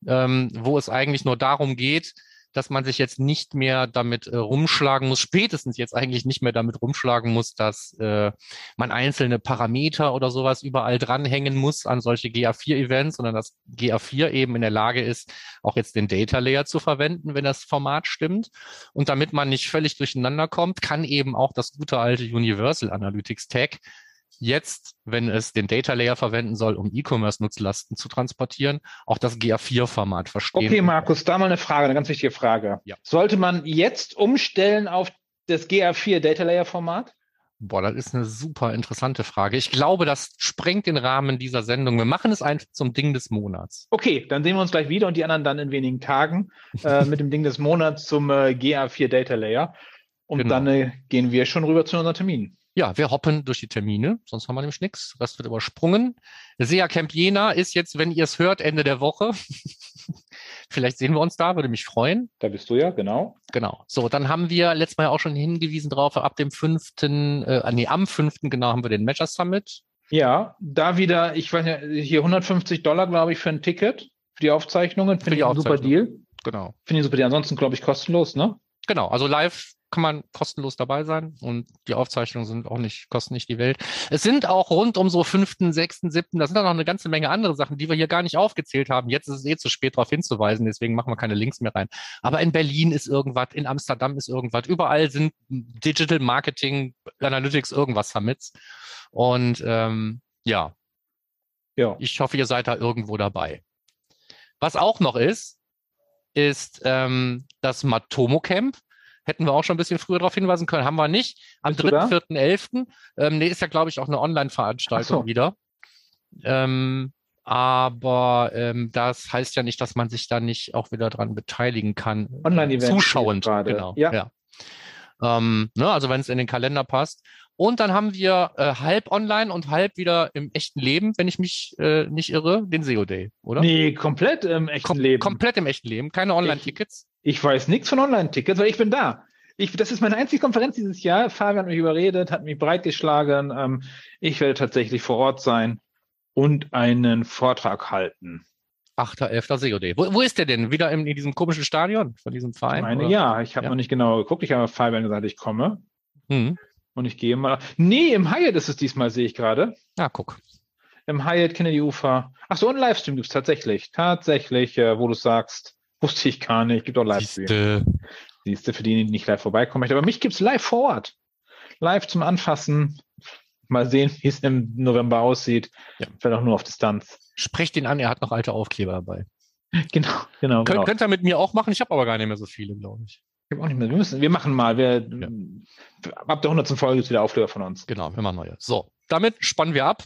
ähm, wo es eigentlich nur darum geht, dass man sich jetzt nicht mehr damit äh, rumschlagen muss, spätestens jetzt eigentlich nicht mehr damit rumschlagen muss, dass äh, man einzelne Parameter oder sowas überall dranhängen muss an solche GA4-Events, sondern dass GA4 eben in der Lage ist, auch jetzt den Data Layer zu verwenden, wenn das Format stimmt. Und damit man nicht völlig durcheinander kommt, kann eben auch das gute alte Universal Analytics Tag jetzt, wenn es den Data Layer verwenden soll, um E-Commerce-Nutzlasten zu transportieren, auch das GA4-Format verstehen. Okay, Markus, da mal eine Frage, eine ganz wichtige Frage. Ja. Sollte man jetzt umstellen auf das GA4 Data Layer-Format? Boah, das ist eine super interessante Frage. Ich glaube, das sprengt den Rahmen dieser Sendung. Wir machen es einfach zum Ding des Monats. Okay, dann sehen wir uns gleich wieder und die anderen dann in wenigen Tagen äh, mit dem Ding des Monats zum äh, GA4 Data Layer. Und genau. dann äh, gehen wir schon rüber zu unseren Terminen. Ja, wir hoppen durch die Termine, sonst haben wir nämlich nichts. Rest wird übersprungen. SEA Camp Jena ist jetzt, wenn ihr es hört, Ende der Woche. Vielleicht sehen wir uns da, würde mich freuen. Da bist du ja, genau. Genau. So, dann haben wir letztes Mal ja auch schon hingewiesen drauf, ab dem fünften, äh, nee, am fünften genau haben wir den Measure Summit. Ja, da wieder, ich weiß ja, hier 150 Dollar, glaube ich, für ein Ticket, für die Aufzeichnungen. Finde ich ein super Deal. Genau. Finde ich super Deal. Ansonsten, glaube ich, kostenlos, ne? Genau, also live kann man kostenlos dabei sein und die Aufzeichnungen sind auch nicht, kosten nicht die Welt. Es sind auch rund um so fünften, sechsten, siebten, da sind auch noch eine ganze Menge andere Sachen, die wir hier gar nicht aufgezählt haben. Jetzt ist es eh zu spät darauf hinzuweisen, deswegen machen wir keine Links mehr rein. Aber in Berlin ist irgendwas, in Amsterdam ist irgendwas, überall sind Digital Marketing, Analytics, irgendwas Summits. Und ähm, ja. ja, ich hoffe, ihr seid da irgendwo dabei. Was auch noch ist, ist ähm, das Matomo Camp. Hätten wir auch schon ein bisschen früher darauf hinweisen können, haben wir nicht. Am 3.4.11. Ähm, nee, ist ja, glaube ich, auch eine Online-Veranstaltung so. wieder. Ähm, aber ähm, das heißt ja nicht, dass man sich da nicht auch wieder dran beteiligen kann. Online-Event. Zuschauend, genau. Ja. ja. Ähm, ne, also wenn es in den Kalender passt. Und dann haben wir äh, halb online und halb wieder im echten Leben, wenn ich mich äh, nicht irre, den SEO Day, oder? Nee, komplett im echten Kom Leben. Komplett im echten Leben, keine Online-Tickets. Ich, weiß nichts von Online-Tickets, weil ich bin da. Ich, das ist meine einzige Konferenz dieses Jahr. Fabian hat mich überredet, hat mich breitgeschlagen. Ähm, ich werde tatsächlich vor Ort sein und einen Vortrag halten. 8.11. SEO-Day. Wo, wo, ist der denn? Wieder in, in, diesem komischen Stadion von diesem Verein? Ich meine, oder? ja. Ich habe ja. noch nicht genau geguckt. Ich habe Fabian gesagt, ich komme. Mhm. Und ich gehe mal. Nee, im Hyatt ist es diesmal, sehe ich gerade. Ah, guck. Im Hyatt Kennedy Ufer. Ach so, ein Livestream gibt es tatsächlich. Tatsächlich, äh, wo du sagst, wusste ich gar nicht. Gibt auch Livestream. Siehste. Siehste, für die, die nicht live vorbeikommen möchten. Aber mich gibt es live vor Ort. Live zum Anfassen. Mal sehen, wie es im November aussieht. Ja. Vielleicht auch nur auf Distanz. Sprecht ihn an, er hat noch alte Aufkleber dabei. Genau, genau. Kön genau. Könnt ihr mit mir auch machen? Ich habe aber gar nicht mehr so viele, glaube ich. Ich auch nicht mehr. Wir, müssen, wir machen mal. Wir, ja. Ab der 100. Folge ist wieder Auflöser von uns. Genau, wir machen neue. So, damit spannen wir ab.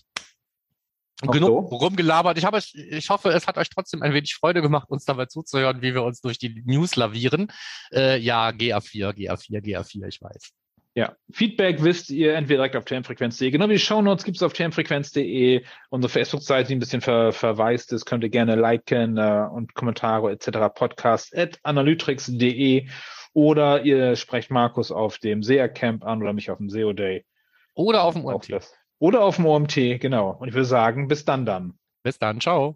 Auch Genug so? rumgelabert. Ich, habe, ich hoffe, es hat euch trotzdem ein wenig Freude gemacht, uns dabei zuzuhören, wie wir uns durch die News lavieren. Äh, ja, GA4, GA4, GA4, ich weiß. Ja, Feedback wisst ihr entweder direkt auf tmfrequenz.de, genau wie die Shownotes gibt es auf tmfrequenz.de, unsere Facebook-Seite, die ein bisschen ver verweist ist, könnt ihr gerne liken äh, und Kommentare etc. podcast at analytrix.de oder ihr sprecht Markus auf dem SEA-Camp an oder mich auf dem SEO-Day. Oder auf dem OMT. Oder auf dem OMT, genau. Und ich würde sagen, bis dann dann. Bis dann, ciao.